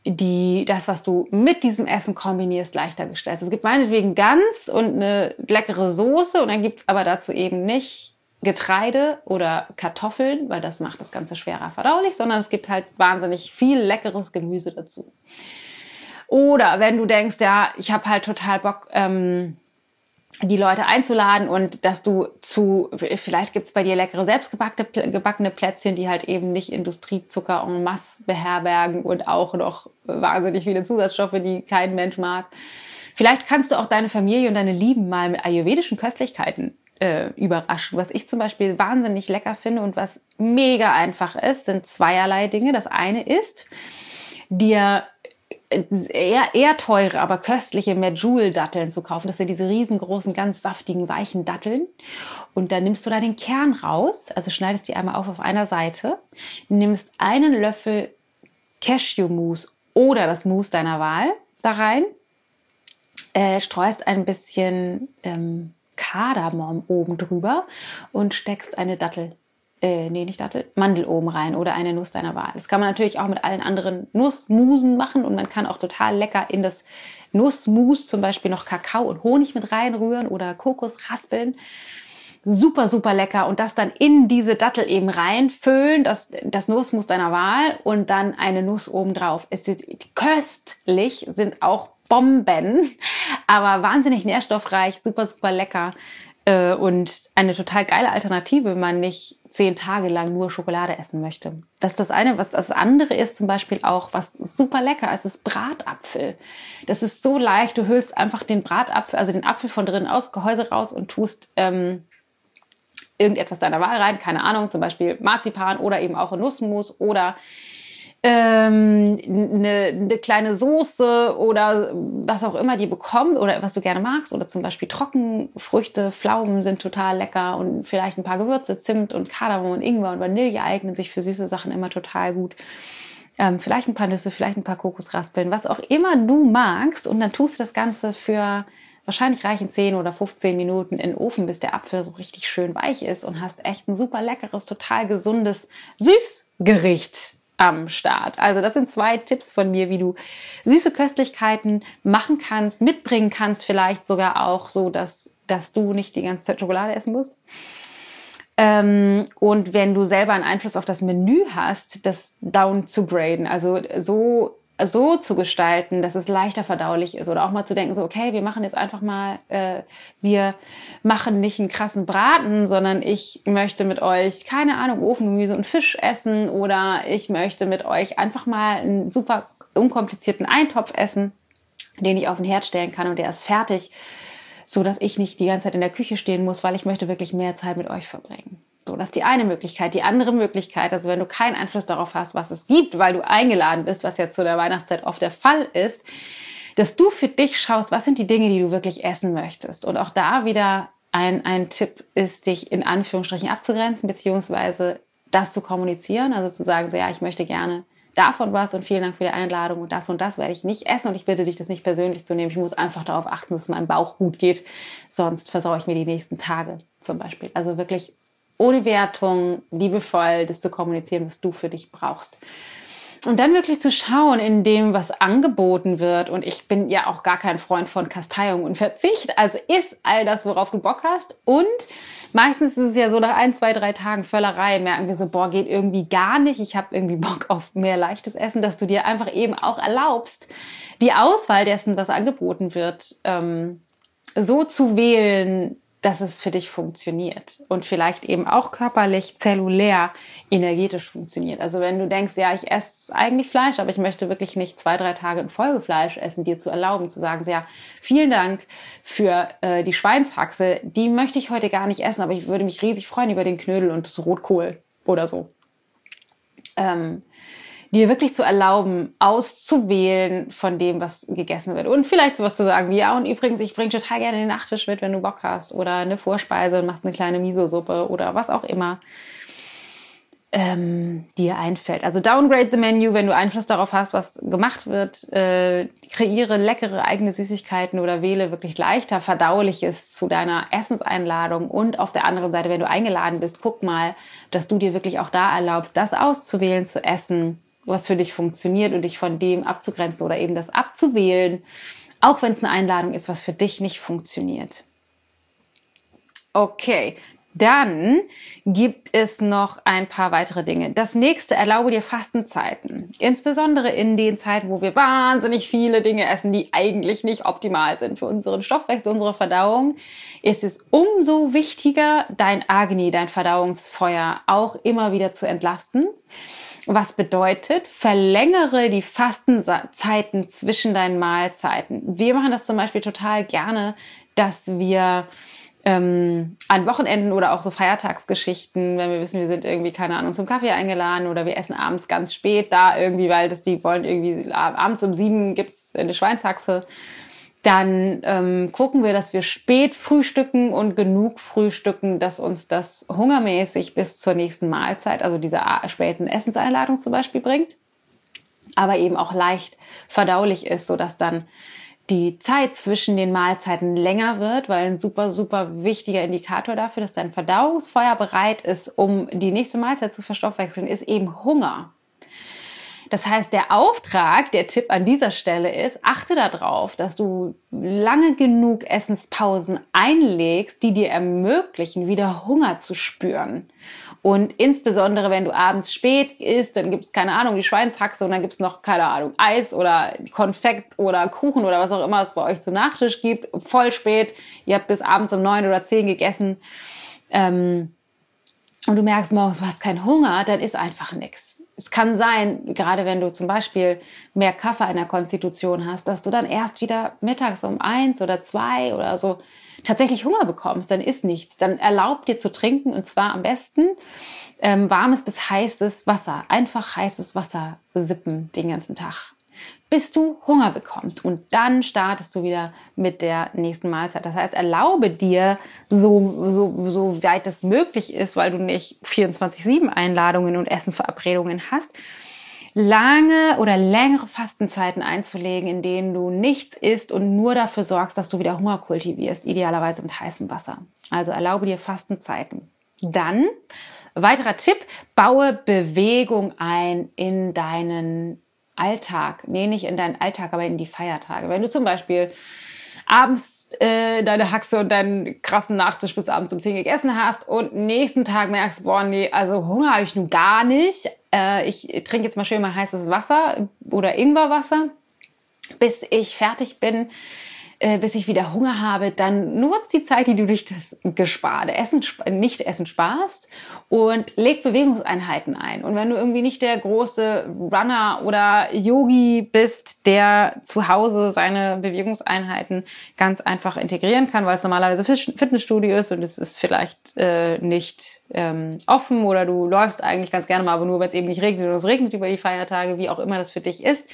die, das, was du mit diesem Essen kombinierst, leichter gestellt. Es gibt meinetwegen Gans und eine leckere Soße und dann gibt's aber dazu eben nicht Getreide oder Kartoffeln, weil das macht das Ganze schwerer verdaulich, sondern es gibt halt wahnsinnig viel leckeres Gemüse dazu. Oder wenn du denkst, ja, ich habe halt total Bock, ähm, die Leute einzuladen und dass du zu, vielleicht gibt's bei dir leckere selbstgebackene gebackene Plätzchen, die halt eben nicht Industriezucker en masse beherbergen und auch noch wahnsinnig viele Zusatzstoffe, die kein Mensch mag. Vielleicht kannst du auch deine Familie und deine Lieben mal mit ayurvedischen Köstlichkeiten äh, überraschen. Was ich zum Beispiel wahnsinnig lecker finde und was mega einfach ist, sind zweierlei Dinge. Das eine ist, dir eher, eher teure, aber köstliche Medjool-Datteln zu kaufen. Das sind diese riesengroßen, ganz saftigen, weichen Datteln. Und dann nimmst du da den Kern raus, also schneidest die einmal auf auf einer Seite, nimmst einen Löffel Cashew-Mousse oder das Mousse deiner Wahl da rein, äh, streust ein bisschen ähm, Kardamom oben drüber und steckst eine Dattel, äh, nee, nicht Dattel, Mandel oben rein oder eine Nuss deiner Wahl. Das kann man natürlich auch mit allen anderen Nussmusen machen und man kann auch total lecker in das Nussmus zum Beispiel noch Kakao und Honig mit reinrühren oder Kokos raspeln super, super lecker und das dann in diese Dattel eben reinfüllen, das, das Nussmus deiner Wahl und dann eine Nuss oben drauf. Es ist köstlich, sind auch Bomben, aber wahnsinnig nährstoffreich, super, super lecker. Äh, und eine total geile Alternative, wenn man nicht zehn Tage lang nur Schokolade essen möchte. Das ist das eine. Was das andere ist zum Beispiel auch, was super lecker ist, ist Bratapfel. Das ist so leicht. Du hüllst einfach den Bratapfel, also den Apfel von drinnen aus, Gehäuse raus und tust ähm, irgendetwas deiner Wahl rein. Keine Ahnung, zum Beispiel Marzipan oder eben auch Nussmus oder ähm, eine, eine kleine Soße oder was auch immer die bekommen oder was du gerne magst. Oder zum Beispiel Trockenfrüchte, Pflaumen sind total lecker und vielleicht ein paar Gewürze, Zimt und Kardamom und Ingwer und Vanille eignen sich für süße Sachen immer total gut. Ähm, vielleicht ein paar Nüsse, vielleicht ein paar Kokosraspeln, was auch immer du magst. Und dann tust du das Ganze für wahrscheinlich reichen 10 oder 15 Minuten in den Ofen, bis der Apfel so richtig schön weich ist und hast echt ein super leckeres, total gesundes Süßgericht am Start. Also das sind zwei Tipps von mir, wie du süße Köstlichkeiten machen kannst, mitbringen kannst, vielleicht sogar auch so, dass, dass du nicht die ganze Zeit Schokolade essen musst. Ähm, und wenn du selber einen Einfluss auf das Menü hast, das down zu graden, also so so zu gestalten, dass es leichter verdaulich ist oder auch mal zu denken, so okay, wir machen jetzt einfach mal, äh, wir machen nicht einen krassen Braten, sondern ich möchte mit euch, keine Ahnung, Ofengemüse und Fisch essen oder ich möchte mit euch einfach mal einen super unkomplizierten Eintopf essen, den ich auf den Herd stellen kann und der ist fertig, so dass ich nicht die ganze Zeit in der Küche stehen muss, weil ich möchte wirklich mehr Zeit mit euch verbringen. So, das ist die eine Möglichkeit. Die andere Möglichkeit, also wenn du keinen Einfluss darauf hast, was es gibt, weil du eingeladen bist, was jetzt zu der Weihnachtszeit oft der Fall ist, dass du für dich schaust, was sind die Dinge, die du wirklich essen möchtest. Und auch da wieder ein, ein Tipp ist, dich in Anführungsstrichen abzugrenzen, beziehungsweise das zu kommunizieren, also zu sagen, so ja, ich möchte gerne davon was und vielen Dank für die Einladung und das und das werde ich nicht essen und ich bitte dich, das nicht persönlich zu nehmen. Ich muss einfach darauf achten, dass es meinem Bauch gut geht, sonst versaue ich mir die nächsten Tage zum Beispiel. Also wirklich ohne Wertung, liebevoll, das zu kommunizieren, was du für dich brauchst. Und dann wirklich zu schauen in dem, was angeboten wird. Und ich bin ja auch gar kein Freund von Kasteiung und Verzicht. Also ist all das, worauf du Bock hast. Und meistens ist es ja so, nach ein, zwei, drei Tagen Völlerei merken wir so, boah, geht irgendwie gar nicht. Ich habe irgendwie Bock auf mehr leichtes Essen, dass du dir einfach eben auch erlaubst, die Auswahl dessen, was angeboten wird, ähm, so zu wählen, dass es für dich funktioniert und vielleicht eben auch körperlich, zellulär, energetisch funktioniert. Also wenn du denkst, ja, ich esse eigentlich Fleisch, aber ich möchte wirklich nicht zwei, drei Tage in Folge Fleisch essen, dir zu erlauben, zu sagen, ja, vielen Dank für äh, die Schweinshaxe, die möchte ich heute gar nicht essen, aber ich würde mich riesig freuen über den Knödel und das Rotkohl oder so. Ähm, dir wirklich zu erlauben, auszuwählen von dem, was gegessen wird. Und vielleicht sowas zu sagen wie, ja, und übrigens, ich bringe total gerne den Nachtisch mit, wenn du Bock hast. Oder eine Vorspeise und machst eine kleine Miso-Suppe oder was auch immer ähm, dir einfällt. Also downgrade the menu, wenn du Einfluss darauf hast, was gemacht wird. Äh, kreiere leckere eigene Süßigkeiten oder wähle wirklich leichter verdauliches zu deiner Essenseinladung. Und auf der anderen Seite, wenn du eingeladen bist, guck mal, dass du dir wirklich auch da erlaubst, das auszuwählen, zu essen was für dich funktioniert und dich von dem abzugrenzen oder eben das abzuwählen, auch wenn es eine Einladung ist, was für dich nicht funktioniert. Okay, dann gibt es noch ein paar weitere Dinge. Das nächste, erlaube dir Fastenzeiten. Insbesondere in den Zeiten, wo wir wahnsinnig viele Dinge essen, die eigentlich nicht optimal sind für unseren Stoffwechsel, unsere Verdauung, ist es umso wichtiger, dein Agni, dein Verdauungsfeuer auch immer wieder zu entlasten was bedeutet, verlängere die Fastenzeiten zwischen deinen Mahlzeiten. Wir machen das zum Beispiel total gerne, dass wir ähm, an Wochenenden oder auch so Feiertagsgeschichten, wenn wir wissen, wir sind irgendwie, keine Ahnung, zum Kaffee eingeladen oder wir essen abends ganz spät da irgendwie, weil das die wollen irgendwie, abends um sieben gibt's eine Schweinshaxe dann ähm, gucken wir, dass wir spät frühstücken und genug frühstücken, dass uns das hungermäßig bis zur nächsten Mahlzeit, also dieser späten Essenseinladung zum Beispiel bringt, aber eben auch leicht verdaulich ist, sodass dann die Zeit zwischen den Mahlzeiten länger wird, weil ein super, super wichtiger Indikator dafür, dass dein Verdauungsfeuer bereit ist, um die nächste Mahlzeit zu verstoffwechseln, ist eben Hunger. Das heißt, der Auftrag, der Tipp an dieser Stelle ist, achte darauf, dass du lange genug Essenspausen einlegst, die dir ermöglichen, wieder Hunger zu spüren. Und insbesondere, wenn du abends spät isst, dann gibt's keine Ahnung, die Schweinshaxe und dann gibt's noch, keine Ahnung, Eis oder Konfekt oder Kuchen oder was auch immer es bei euch zum Nachtisch gibt. Voll spät, ihr habt bis abends um neun oder zehn gegessen ähm, und du merkst morgens, du hast keinen Hunger, dann ist einfach nichts. Es kann sein, gerade wenn du zum Beispiel mehr Kaffee in der Konstitution hast, dass du dann erst wieder mittags um eins oder zwei oder so tatsächlich Hunger bekommst, dann ist nichts. Dann erlaub dir zu trinken und zwar am besten ähm, warmes bis heißes Wasser. Einfach heißes Wasser sippen den ganzen Tag, bis du Hunger bekommst. Und dann startest du wieder mit der nächsten Mahlzeit. Das heißt, erlaube dir, so, so, so weit es möglich ist, weil du nicht 24-7 Einladungen und Essensverabredungen hast, lange oder längere Fastenzeiten einzulegen, in denen du nichts isst und nur dafür sorgst, dass du wieder Hunger kultivierst, idealerweise mit heißem Wasser. Also erlaube dir Fastenzeiten. Dann, weiterer Tipp, baue Bewegung ein in deinen Alltag. Nee, nicht in deinen Alltag, aber in die Feiertage. Wenn du zum Beispiel abends äh, deine Haxe und deinen krassen Nachtisch bis abends um 10 gegessen hast und nächsten Tag merkst, boah, nee, also Hunger habe ich nun gar nicht. Äh, ich trinke jetzt mal schön mal heißes Wasser oder Ingwerwasser, bis ich fertig bin äh, bis ich wieder Hunger habe, dann nutzt die Zeit, die du durch das gesparte Essen, nicht Essen sparst und leg Bewegungseinheiten ein. Und wenn du irgendwie nicht der große Runner oder Yogi bist, der zu Hause seine Bewegungseinheiten ganz einfach integrieren kann, weil es normalerweise Fitnessstudio ist und es ist vielleicht äh, nicht ähm, offen oder du läufst eigentlich ganz gerne mal, aber nur wenn es eben nicht regnet oder es regnet über die Feiertage, wie auch immer das für dich ist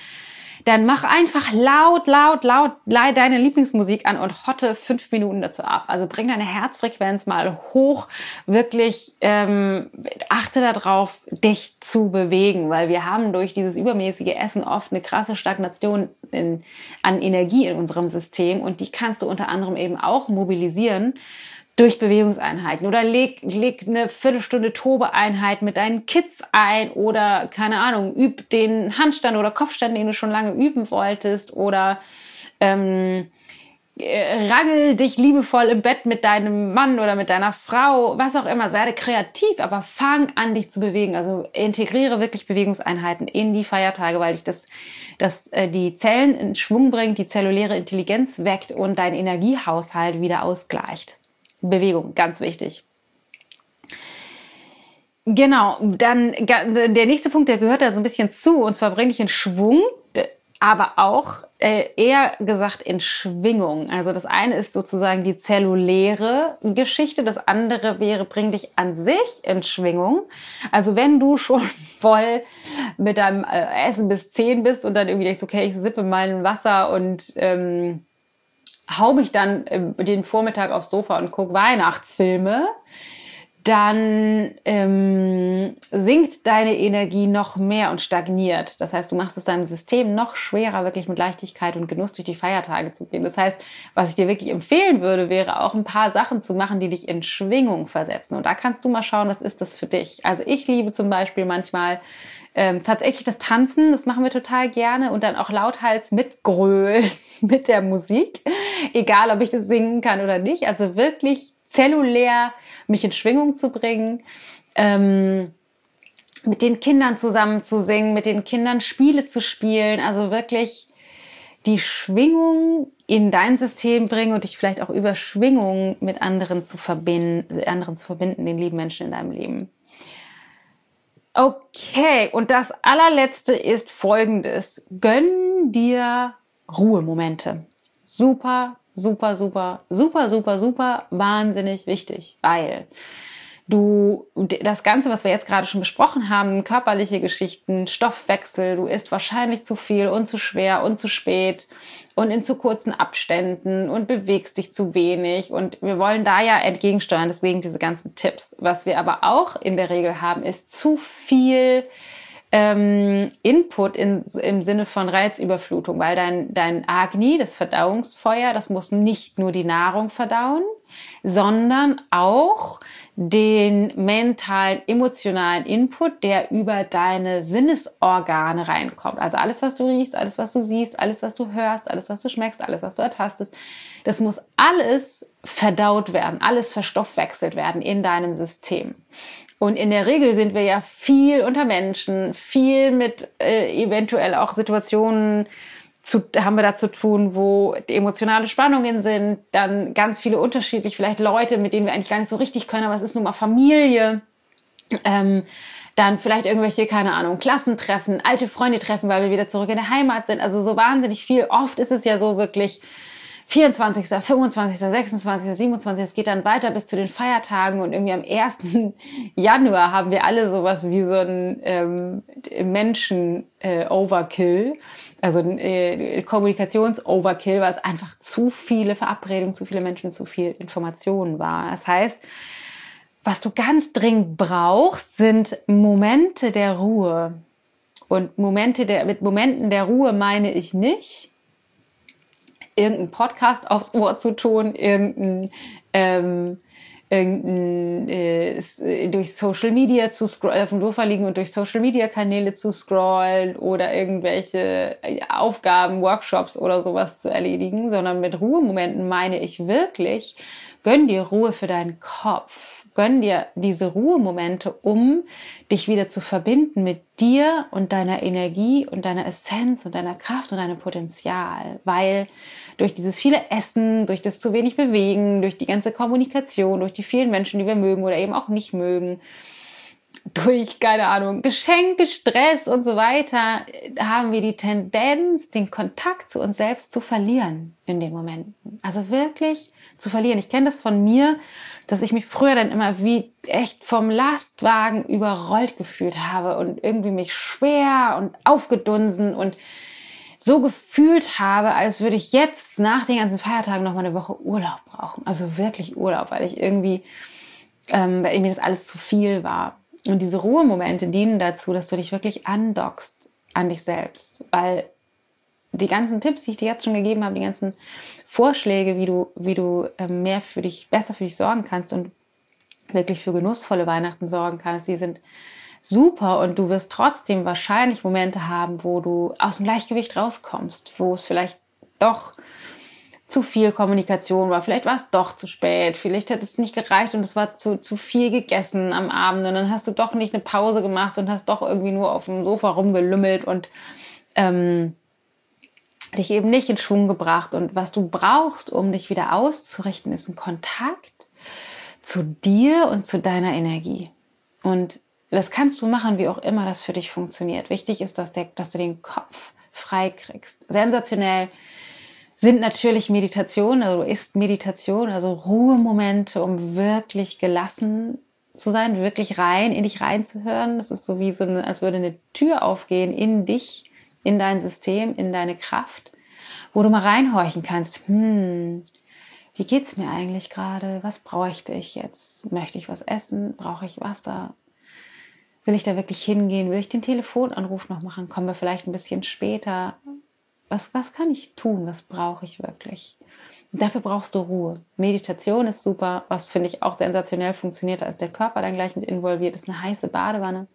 dann mach einfach laut, laut, laut deine Lieblingsmusik an und hotte fünf Minuten dazu ab. Also bring deine Herzfrequenz mal hoch. Wirklich ähm, achte darauf, dich zu bewegen, weil wir haben durch dieses übermäßige Essen oft eine krasse Stagnation in, an Energie in unserem System und die kannst du unter anderem eben auch mobilisieren durch Bewegungseinheiten oder leg, leg eine Viertelstunde Tobeeinheit mit deinen Kids ein oder keine Ahnung, üb den Handstand oder Kopfstand, den du schon lange üben wolltest oder ähm, äh, rangel dich liebevoll im Bett mit deinem Mann oder mit deiner Frau, was auch immer. Werde kreativ, aber fang an, dich zu bewegen. Also integriere wirklich Bewegungseinheiten in die Feiertage, weil dich das, das äh, die Zellen in Schwung bringt, die zelluläre Intelligenz weckt und dein Energiehaushalt wieder ausgleicht. Bewegung, ganz wichtig. Genau, dann der nächste Punkt, der gehört da so ein bisschen zu, und zwar bringe ich in Schwung, aber auch äh, eher gesagt in Schwingung. Also das eine ist sozusagen die zelluläre Geschichte, das andere wäre, bring dich an sich in Schwingung. Also wenn du schon [LAUGHS] voll mit deinem äh, Essen bis zehn bist und dann irgendwie denkst, okay, ich sippe mal ein Wasser und ähm, hau mich dann äh, den Vormittag aufs Sofa und guck Weihnachtsfilme, dann ähm, sinkt deine Energie noch mehr und stagniert. Das heißt, du machst es deinem System noch schwerer, wirklich mit Leichtigkeit und Genuss durch die Feiertage zu gehen. Das heißt, was ich dir wirklich empfehlen würde, wäre auch ein paar Sachen zu machen, die dich in Schwingung versetzen. Und da kannst du mal schauen, was ist das für dich. Also ich liebe zum Beispiel manchmal ähm, tatsächlich das Tanzen, das machen wir total gerne und dann auch lauthals mitgrölen [LAUGHS] mit der Musik, egal ob ich das singen kann oder nicht. Also wirklich zellulär mich in Schwingung zu bringen. Ähm, mit den Kindern zusammen zu singen, mit den Kindern Spiele zu spielen, also wirklich die Schwingung in dein System bringen und dich vielleicht auch über Schwingung mit anderen zu verbinden, anderen zu verbinden, den lieben Menschen in deinem Leben. Okay, und das allerletzte ist folgendes. Gönn dir Ruhemomente. Super, super, super, super, super, super, wahnsinnig wichtig, weil du das Ganze, was wir jetzt gerade schon besprochen haben, körperliche Geschichten, Stoffwechsel, du isst wahrscheinlich zu viel und zu schwer und zu spät und in zu kurzen Abständen und bewegst dich zu wenig und wir wollen da ja entgegensteuern, deswegen diese ganzen Tipps. Was wir aber auch in der Regel haben, ist zu viel ähm, Input in, im Sinne von Reizüberflutung, weil dein, dein Agni, das Verdauungsfeuer, das muss nicht nur die Nahrung verdauen, sondern auch den mentalen, emotionalen Input, der über deine Sinnesorgane reinkommt. Also alles, was du riechst, alles, was du siehst, alles, was du hörst, alles, was du schmeckst, alles, was du ertastest, das muss alles verdaut werden, alles verstoffwechselt werden in deinem System. Und in der Regel sind wir ja viel unter Menschen, viel mit äh, eventuell auch Situationen zu, haben wir da zu tun, wo emotionale Spannungen sind, dann ganz viele unterschiedlich, vielleicht Leute, mit denen wir eigentlich gar nicht so richtig können, aber es ist nun mal Familie. Ähm, dann vielleicht irgendwelche, keine Ahnung, Klassentreffen, alte Freunde treffen, weil wir wieder zurück in der Heimat sind. Also so wahnsinnig viel. Oft ist es ja so wirklich, 24., 25., 26., 27. Es geht dann weiter bis zu den Feiertagen und irgendwie am 1. [LAUGHS] Januar haben wir alle sowas wie so ein ähm, Menschen-Overkill, äh, also ein äh, Kommunikations-Overkill, weil es einfach zu viele Verabredungen, zu viele Menschen, zu viel Informationen war. Das heißt, was du ganz dringend brauchst, sind Momente der Ruhe. Und Momente der, mit Momenten der Ruhe meine ich nicht, irgendeinen Podcast aufs Ohr zu tun, irgendein, ähm, irgendein äh, durch Social Media zu scrollen, auf dem Sofa liegen und durch Social Media Kanäle zu scrollen oder irgendwelche Aufgaben, Workshops oder sowas zu erledigen, sondern mit Ruhemomenten meine ich wirklich, gönn dir Ruhe für deinen Kopf gönn dir diese Ruhemomente, um dich wieder zu verbinden mit dir und deiner Energie und deiner Essenz und deiner Kraft und deinem Potenzial. Weil durch dieses viele Essen, durch das zu wenig Bewegen, durch die ganze Kommunikation, durch die vielen Menschen, die wir mögen oder eben auch nicht mögen, durch, keine Ahnung, Geschenke, Stress und so weiter, haben wir die Tendenz, den Kontakt zu uns selbst zu verlieren in den Momenten. Also wirklich zu verlieren. Ich kenne das von mir, dass ich mich früher dann immer wie echt vom Lastwagen überrollt gefühlt habe und irgendwie mich schwer und aufgedunsen und so gefühlt habe, als würde ich jetzt nach den ganzen Feiertagen noch mal eine Woche Urlaub brauchen. Also wirklich Urlaub, weil ich irgendwie, ähm, weil mir das alles zu viel war. Und diese Ruhemomente dienen dazu, dass du dich wirklich andockst an dich selbst, weil die ganzen Tipps, die ich dir jetzt schon gegeben habe, die ganzen Vorschläge, wie du, wie du ähm, mehr für dich, besser für dich sorgen kannst und wirklich für genussvolle Weihnachten sorgen kannst, die sind super und du wirst trotzdem wahrscheinlich Momente haben, wo du aus dem Gleichgewicht rauskommst, wo es vielleicht doch zu viel Kommunikation war. Vielleicht war es doch zu spät. Vielleicht hat es nicht gereicht und es war zu, zu viel gegessen am Abend. Und dann hast du doch nicht eine Pause gemacht und hast doch irgendwie nur auf dem Sofa rumgelümmelt und ähm, dich eben nicht in Schwung gebracht. Und was du brauchst, um dich wieder auszurichten, ist ein Kontakt zu dir und zu deiner Energie. Und das kannst du machen, wie auch immer das für dich funktioniert. Wichtig ist, dass, der, dass du den Kopf frei kriegst. Sensationell sind natürlich Meditationen, also ist Meditation, also Ruhemomente, um wirklich gelassen zu sein, wirklich rein, in dich reinzuhören. Das ist so wie so, eine, als würde eine Tür aufgehen in dich, in dein System, in deine Kraft, wo du mal reinhorchen kannst. Hm, wie geht's mir eigentlich gerade? Was bräuchte ich jetzt? Möchte ich was essen? Brauche ich Wasser? Will ich da wirklich hingehen? Will ich den Telefonanruf noch machen? Kommen wir vielleicht ein bisschen später? Was, was kann ich tun? Was brauche ich wirklich? Und dafür brauchst du Ruhe. Meditation ist super. Was finde ich auch sensationell funktioniert, da ist der Körper dann gleich mit involviert, ist eine heiße Badewanne.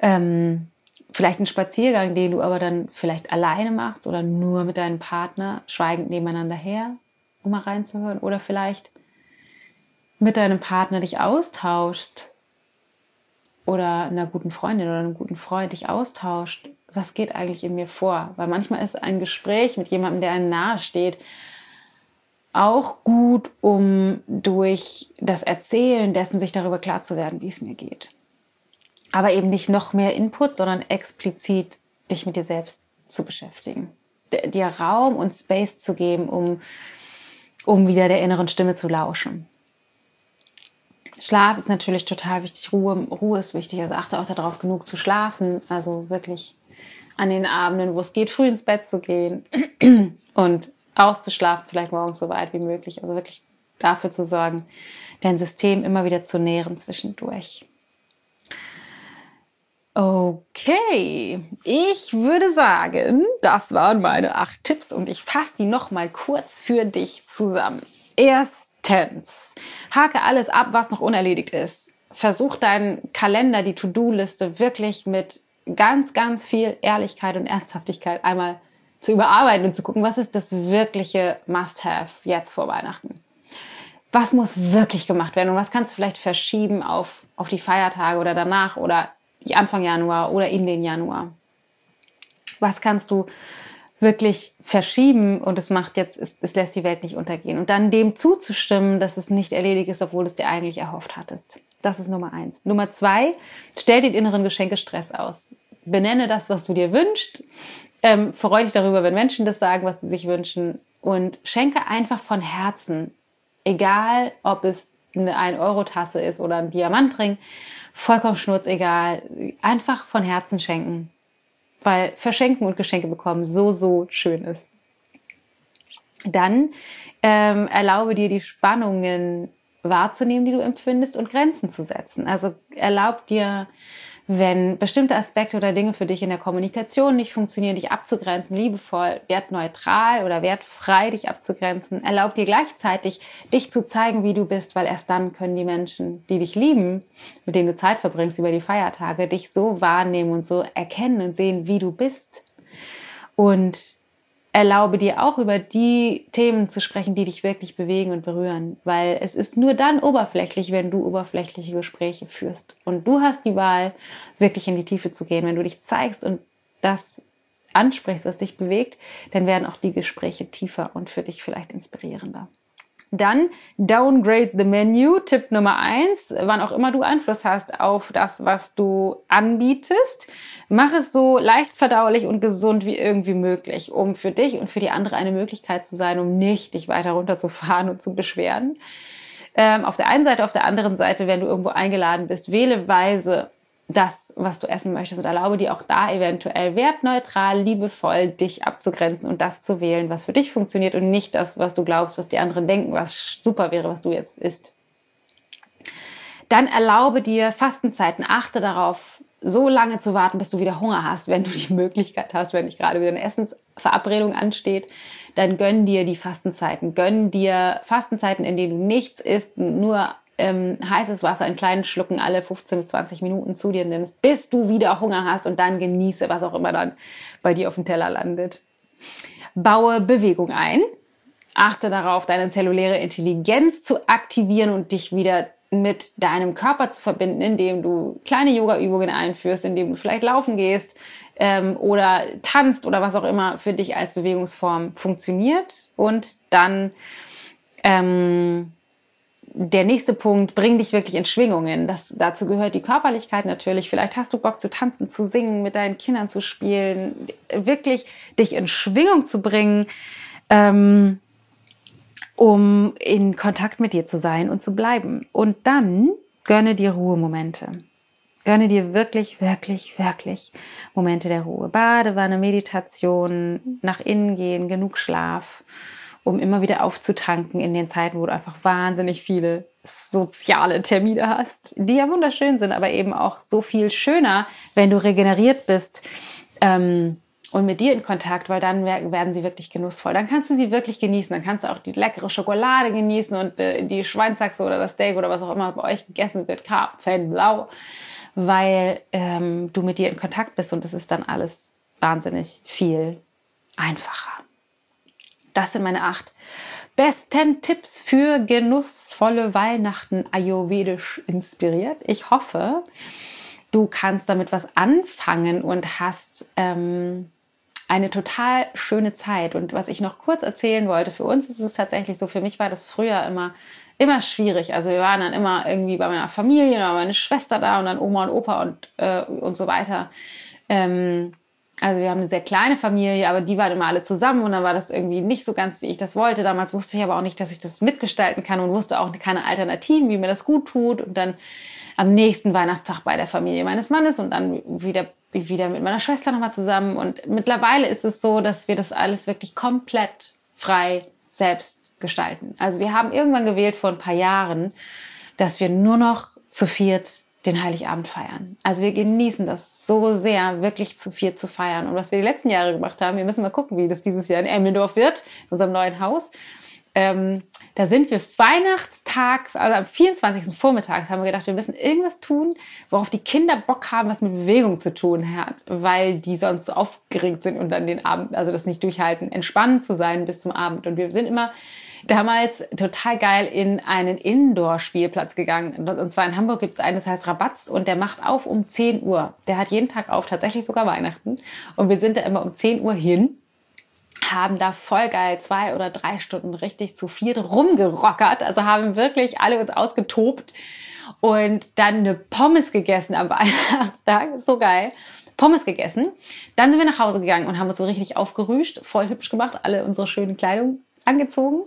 Ähm, vielleicht ein Spaziergang, den du aber dann vielleicht alleine machst oder nur mit deinem Partner schweigend nebeneinander her, um mal reinzuhören. Oder vielleicht mit deinem Partner dich austauschst oder einer guten Freundin oder einem guten Freund dich austauscht, was geht eigentlich in mir vor? Weil manchmal ist ein Gespräch mit jemandem, der einem nahe steht, auch gut, um durch das Erzählen dessen sich darüber klar zu werden, wie es mir geht. Aber eben nicht noch mehr Input, sondern explizit dich mit dir selbst zu beschäftigen. Dir Raum und Space zu geben, um, um wieder der inneren Stimme zu lauschen. Schlaf ist natürlich total wichtig. Ruhe, Ruhe ist wichtig. Also achte auch darauf, genug zu schlafen. Also wirklich an den Abenden, wo es geht, früh ins Bett zu gehen [CLEARS THROAT] und auszuschlafen, vielleicht morgens so weit wie möglich. Also wirklich dafür zu sorgen, dein System immer wieder zu nähren zwischendurch. Okay, ich würde sagen, das waren meine acht Tipps und ich fasse die nochmal kurz für dich zusammen. Erstens, hake alles ab, was noch unerledigt ist. Versuch deinen Kalender, die To-Do-Liste wirklich mit ganz, ganz viel Ehrlichkeit und Ernsthaftigkeit einmal zu überarbeiten und zu gucken, was ist das wirkliche Must-Have jetzt vor Weihnachten. Was muss wirklich gemacht werden und was kannst du vielleicht verschieben auf, auf die Feiertage oder danach oder Anfang Januar oder in den Januar. Was kannst du wirklich verschieben und es macht jetzt, es, es lässt die Welt nicht untergehen. Und dann dem zuzustimmen, dass es nicht erledigt ist, obwohl du es dir eigentlich erhofft hattest. Das ist Nummer eins. Nummer zwei, stell den inneren Geschenkestress aus. Benenne das, was du dir wünschst. Ähm, freu dich darüber, wenn Menschen das sagen, was sie sich wünschen. Und schenke einfach von Herzen. Egal, ob es eine 1-Euro-Tasse ist oder ein Diamantring vollkommen schnurzegal, einfach von Herzen schenken. Weil Verschenken und Geschenke bekommen so, so schön ist. Dann ähm, erlaube dir die Spannungen wahrzunehmen, die du empfindest und Grenzen zu setzen. Also erlaub dir wenn bestimmte Aspekte oder Dinge für dich in der Kommunikation nicht funktionieren, dich abzugrenzen, liebevoll, wertneutral oder wertfrei dich abzugrenzen, erlaub dir gleichzeitig, dich zu zeigen, wie du bist, weil erst dann können die Menschen, die dich lieben, mit denen du Zeit verbringst über die Feiertage, dich so wahrnehmen und so erkennen und sehen, wie du bist. Und erlaube dir auch über die Themen zu sprechen, die dich wirklich bewegen und berühren, weil es ist nur dann oberflächlich, wenn du oberflächliche Gespräche führst. Und du hast die Wahl, wirklich in die Tiefe zu gehen. Wenn du dich zeigst und das ansprichst, was dich bewegt, dann werden auch die Gespräche tiefer und für dich vielleicht inspirierender. Dann downgrade the menu. Tipp Nummer eins, wann auch immer du Einfluss hast auf das, was du anbietest, mach es so leicht verdaulich und gesund wie irgendwie möglich, um für dich und für die andere eine Möglichkeit zu sein, um nicht dich weiter runterzufahren und zu beschweren. Ähm, auf der einen Seite, auf der anderen Seite, wenn du irgendwo eingeladen bist, wähle weise das, was du essen möchtest und erlaube dir auch da eventuell wertneutral, liebevoll dich abzugrenzen und das zu wählen, was für dich funktioniert und nicht das, was du glaubst, was die anderen denken, was super wäre, was du jetzt isst. Dann erlaube dir Fastenzeiten, achte darauf, so lange zu warten, bis du wieder Hunger hast, wenn du die [LAUGHS] Möglichkeit hast, wenn nicht gerade wieder eine Essensverabredung ansteht, dann gönn dir die Fastenzeiten. Gönn dir Fastenzeiten, in denen du nichts isst, nur ähm, heißes Wasser in kleinen Schlucken alle 15 bis 20 Minuten zu dir nimmst, bis du wieder Hunger hast und dann genieße, was auch immer dann bei dir auf dem Teller landet. Baue Bewegung ein. Achte darauf, deine zelluläre Intelligenz zu aktivieren und dich wieder mit deinem Körper zu verbinden, indem du kleine Yoga-Übungen einführst, indem du vielleicht laufen gehst ähm, oder tanzt oder was auch immer für dich als Bewegungsform funktioniert. Und dann ähm, der nächste Punkt, bring dich wirklich in Schwingungen. Das, dazu gehört die Körperlichkeit natürlich. Vielleicht hast du Bock zu tanzen, zu singen, mit deinen Kindern zu spielen, wirklich dich in Schwingung zu bringen, ähm, um in Kontakt mit dir zu sein und zu bleiben. Und dann gönne dir Ruhemomente. Gönne dir wirklich, wirklich, wirklich Momente der Ruhe. Badewanne, Meditation, nach innen gehen, genug Schlaf um immer wieder aufzutanken in den Zeiten, wo du einfach wahnsinnig viele soziale Termine hast, die ja wunderschön sind, aber eben auch so viel schöner, wenn du regeneriert bist ähm, und mit dir in Kontakt, weil dann werden sie wirklich genussvoll. Dann kannst du sie wirklich genießen. Dann kannst du auch die leckere Schokolade genießen und äh, die Schweinsachse oder das Steak oder was auch immer bei euch gegessen wird, Karpfenblau, weil ähm, du mit dir in Kontakt bist und es ist dann alles wahnsinnig viel einfacher. Das sind meine acht besten Tipps für genussvolle Weihnachten ayurvedisch inspiriert. Ich hoffe, du kannst damit was anfangen und hast ähm, eine total schöne Zeit. Und was ich noch kurz erzählen wollte, für uns ist es tatsächlich so, für mich war das früher immer immer schwierig. Also wir waren dann immer irgendwie bei meiner Familie oder meine Schwester da und dann Oma und Opa und, äh, und so weiter. Ähm, also wir haben eine sehr kleine Familie, aber die waren immer alle zusammen und dann war das irgendwie nicht so ganz, wie ich das wollte. Damals wusste ich aber auch nicht, dass ich das mitgestalten kann und wusste auch keine Alternativen, wie mir das gut tut. Und dann am nächsten Weihnachtstag bei der Familie meines Mannes und dann wieder, wieder mit meiner Schwester nochmal zusammen. Und mittlerweile ist es so, dass wir das alles wirklich komplett frei selbst gestalten. Also wir haben irgendwann gewählt vor ein paar Jahren, dass wir nur noch zu viert den Heiligabend feiern. Also wir genießen das so sehr, wirklich zu viel zu feiern. Und was wir die letzten Jahre gemacht haben, wir müssen mal gucken, wie das dieses Jahr in Emmeldorf wird, in unserem neuen Haus. Ähm, da sind wir Weihnachtstag, also am 24. Vormittags haben wir gedacht, wir müssen irgendwas tun, worauf die Kinder Bock haben, was mit Bewegung zu tun hat, weil die sonst so aufgeregt sind und dann den Abend, also das nicht durchhalten, entspannt zu sein bis zum Abend. Und wir sind immer damals total geil in einen Indoor-Spielplatz gegangen. Und zwar in Hamburg gibt es einen, das heißt Rabatz und der macht auf um 10 Uhr. Der hat jeden Tag auf, tatsächlich sogar Weihnachten. Und wir sind da immer um 10 Uhr hin haben da voll geil zwei oder drei Stunden richtig zu viert rumgerockert. Also haben wirklich alle uns ausgetobt und dann eine Pommes gegessen am [LAUGHS] Weihnachtstag. So geil. Pommes gegessen. Dann sind wir nach Hause gegangen und haben uns so richtig aufgerüscht, voll hübsch gemacht, alle unsere schöne Kleidung angezogen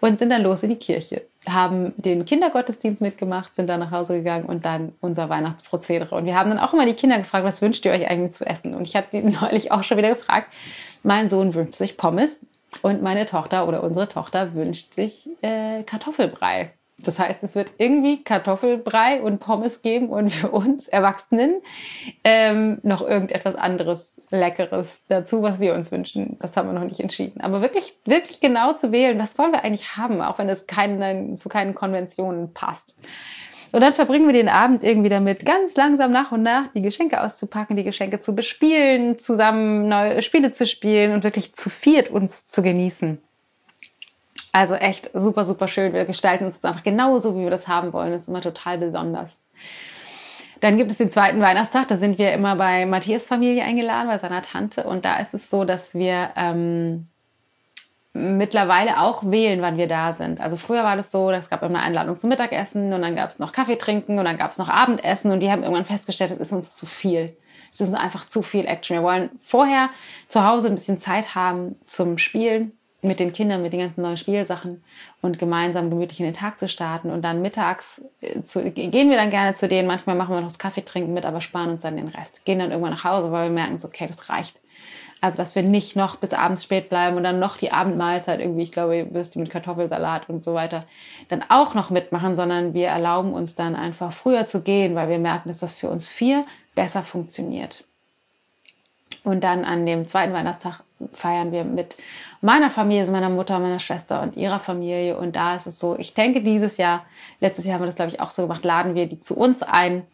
und sind dann los in die Kirche. Haben den Kindergottesdienst mitgemacht, sind dann nach Hause gegangen und dann unser Weihnachtsprozedere. Und wir haben dann auch immer die Kinder gefragt, was wünscht ihr euch eigentlich zu essen? Und ich habe die [LAUGHS] neulich auch schon wieder gefragt. Mein Sohn wünscht sich Pommes und meine Tochter oder unsere Tochter wünscht sich äh, Kartoffelbrei. Das heißt, es wird irgendwie Kartoffelbrei und Pommes geben und für uns Erwachsenen ähm, noch irgendetwas anderes Leckeres dazu, was wir uns wünschen. Das haben wir noch nicht entschieden. Aber wirklich, wirklich genau zu wählen, was wollen wir eigentlich haben, auch wenn es keinen, zu keinen Konventionen passt. Und dann verbringen wir den Abend irgendwie damit, ganz langsam nach und nach die Geschenke auszupacken, die Geschenke zu bespielen, zusammen neue Spiele zu spielen und wirklich zu viert uns zu genießen. Also echt super, super schön. Wir gestalten uns einfach genauso, wie wir das haben wollen. Das ist immer total besonders. Dann gibt es den zweiten Weihnachtstag. Da sind wir immer bei Matthias Familie eingeladen, bei seiner Tante. Und da ist es so, dass wir ähm, mittlerweile auch wählen, wann wir da sind. Also früher war das so, es gab immer eine Einladung zum Mittagessen und dann gab es noch Kaffee trinken und dann gab es noch Abendessen und wir haben irgendwann festgestellt, es ist uns zu viel. Es ist einfach zu viel Action. Wir wollen vorher zu Hause ein bisschen Zeit haben zum Spielen mit den Kindern, mit den ganzen neuen Spielsachen und gemeinsam gemütlich in den Tag zu starten. Und dann mittags äh, zu, gehen wir dann gerne zu denen. Manchmal machen wir noch das Kaffee trinken mit, aber sparen uns dann den Rest. Gehen dann irgendwann nach Hause, weil wir merken, so, okay, das reicht. Also, dass wir nicht noch bis abends spät bleiben und dann noch die Abendmahlzeit irgendwie, ich glaube, Würstchen mit Kartoffelsalat und so weiter, dann auch noch mitmachen, sondern wir erlauben uns dann einfach früher zu gehen, weil wir merken, dass das für uns vier besser funktioniert. Und dann an dem zweiten Weihnachtstag feiern wir mit meiner Familie, also meiner Mutter, meiner Schwester und ihrer Familie. Und da ist es so, ich denke, dieses Jahr, letztes Jahr haben wir das, glaube ich, auch so gemacht, laden wir die zu uns ein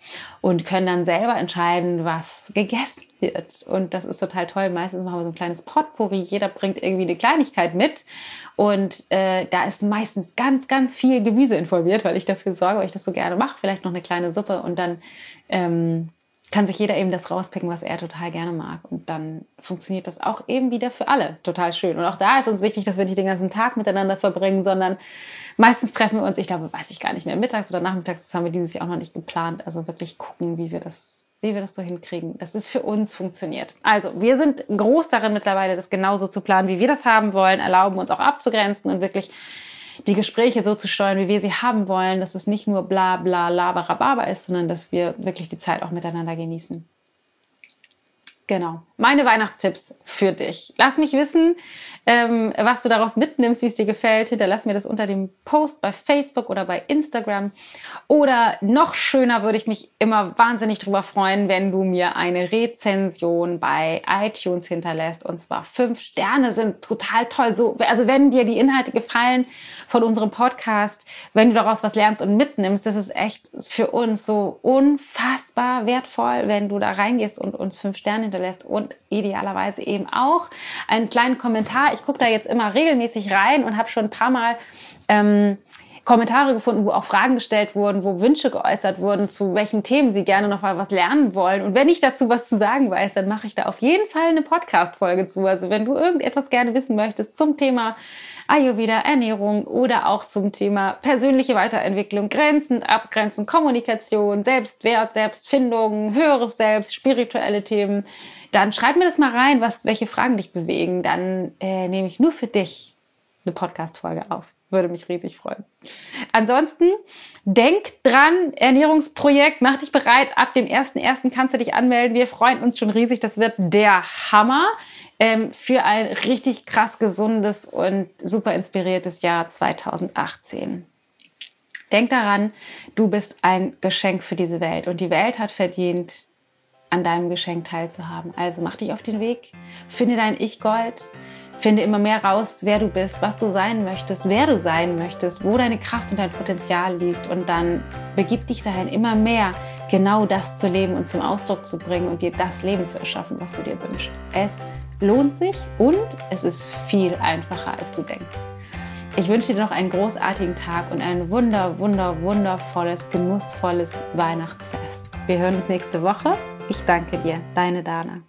und können dann selber entscheiden, was gegessen wird. Und das ist total toll. Meistens machen wir so ein kleines Potpourri. Jeder bringt irgendwie eine Kleinigkeit mit. Und äh, da ist meistens ganz, ganz viel Gemüse involviert, weil ich dafür sorge, weil ich das so gerne mache. Vielleicht noch eine kleine Suppe und dann ähm, kann sich jeder eben das rauspicken, was er total gerne mag. Und dann funktioniert das auch eben wieder für alle total schön. Und auch da ist uns wichtig, dass wir nicht den ganzen Tag miteinander verbringen, sondern meistens treffen wir uns, ich glaube, weiß ich gar nicht mehr, mittags oder nachmittags, das haben wir dieses Jahr auch noch nicht geplant. Also wirklich gucken, wie wir das wie wir das so hinkriegen, dass es für uns funktioniert. Also, wir sind groß darin mittlerweile, das genauso zu planen, wie wir das haben wollen, erlauben uns auch abzugrenzen und wirklich die Gespräche so zu steuern, wie wir sie haben wollen, dass es nicht nur bla bla laberababa ist, sondern dass wir wirklich die Zeit auch miteinander genießen. Genau. Meine Weihnachtstipps für dich. Lass mich wissen, ähm, was du daraus mitnimmst, wie es dir gefällt. Hinterlass mir das unter dem Post bei Facebook oder bei Instagram. Oder noch schöner würde ich mich immer wahnsinnig darüber freuen, wenn du mir eine Rezension bei iTunes hinterlässt. Und zwar fünf Sterne sind total toll. So, also wenn dir die Inhalte gefallen von unserem Podcast, wenn du daraus was lernst und mitnimmst, das ist echt für uns so unfassbar wertvoll, wenn du da reingehst und uns fünf Sterne hinterlässt und idealerweise eben auch einen kleinen Kommentar. Ich gucke da jetzt immer regelmäßig rein und habe schon ein paar Mal ähm, Kommentare gefunden, wo auch Fragen gestellt wurden, wo Wünsche geäußert wurden, zu welchen Themen sie gerne noch mal was lernen wollen. Und wenn ich dazu was zu sagen weiß, dann mache ich da auf jeden Fall eine Podcast-Folge zu. Also wenn du irgendetwas gerne wissen möchtest zum Thema Ayurveda, Ernährung oder auch zum Thema persönliche Weiterentwicklung, Grenzen, Abgrenzen, Kommunikation, Selbstwert, Selbstfindung, höheres Selbst, spirituelle Themen, dann schreib mir das mal rein, was, welche Fragen dich bewegen. Dann äh, nehme ich nur für dich eine Podcast-Folge auf. Würde mich riesig freuen. Ansonsten denk dran, Ernährungsprojekt, mach dich bereit. Ab dem 1.1. kannst du dich anmelden. Wir freuen uns schon riesig. Das wird der Hammer ähm, für ein richtig krass gesundes und super inspiriertes Jahr 2018. Denk daran, du bist ein Geschenk für diese Welt und die Welt hat verdient, an deinem Geschenk teilzuhaben. Also mach dich auf den Weg, finde dein Ich-Gold, finde immer mehr raus, wer du bist, was du sein möchtest, wer du sein möchtest, wo deine Kraft und dein Potenzial liegt und dann begib dich dahin, immer mehr genau das zu leben und zum Ausdruck zu bringen und dir das Leben zu erschaffen, was du dir wünschst. Es lohnt sich und es ist viel einfacher, als du denkst. Ich wünsche dir noch einen großartigen Tag und ein wunder, wunder, wundervolles, genussvolles Weihnachtsfest. Wir hören uns nächste Woche. Ich danke dir, deine Dana.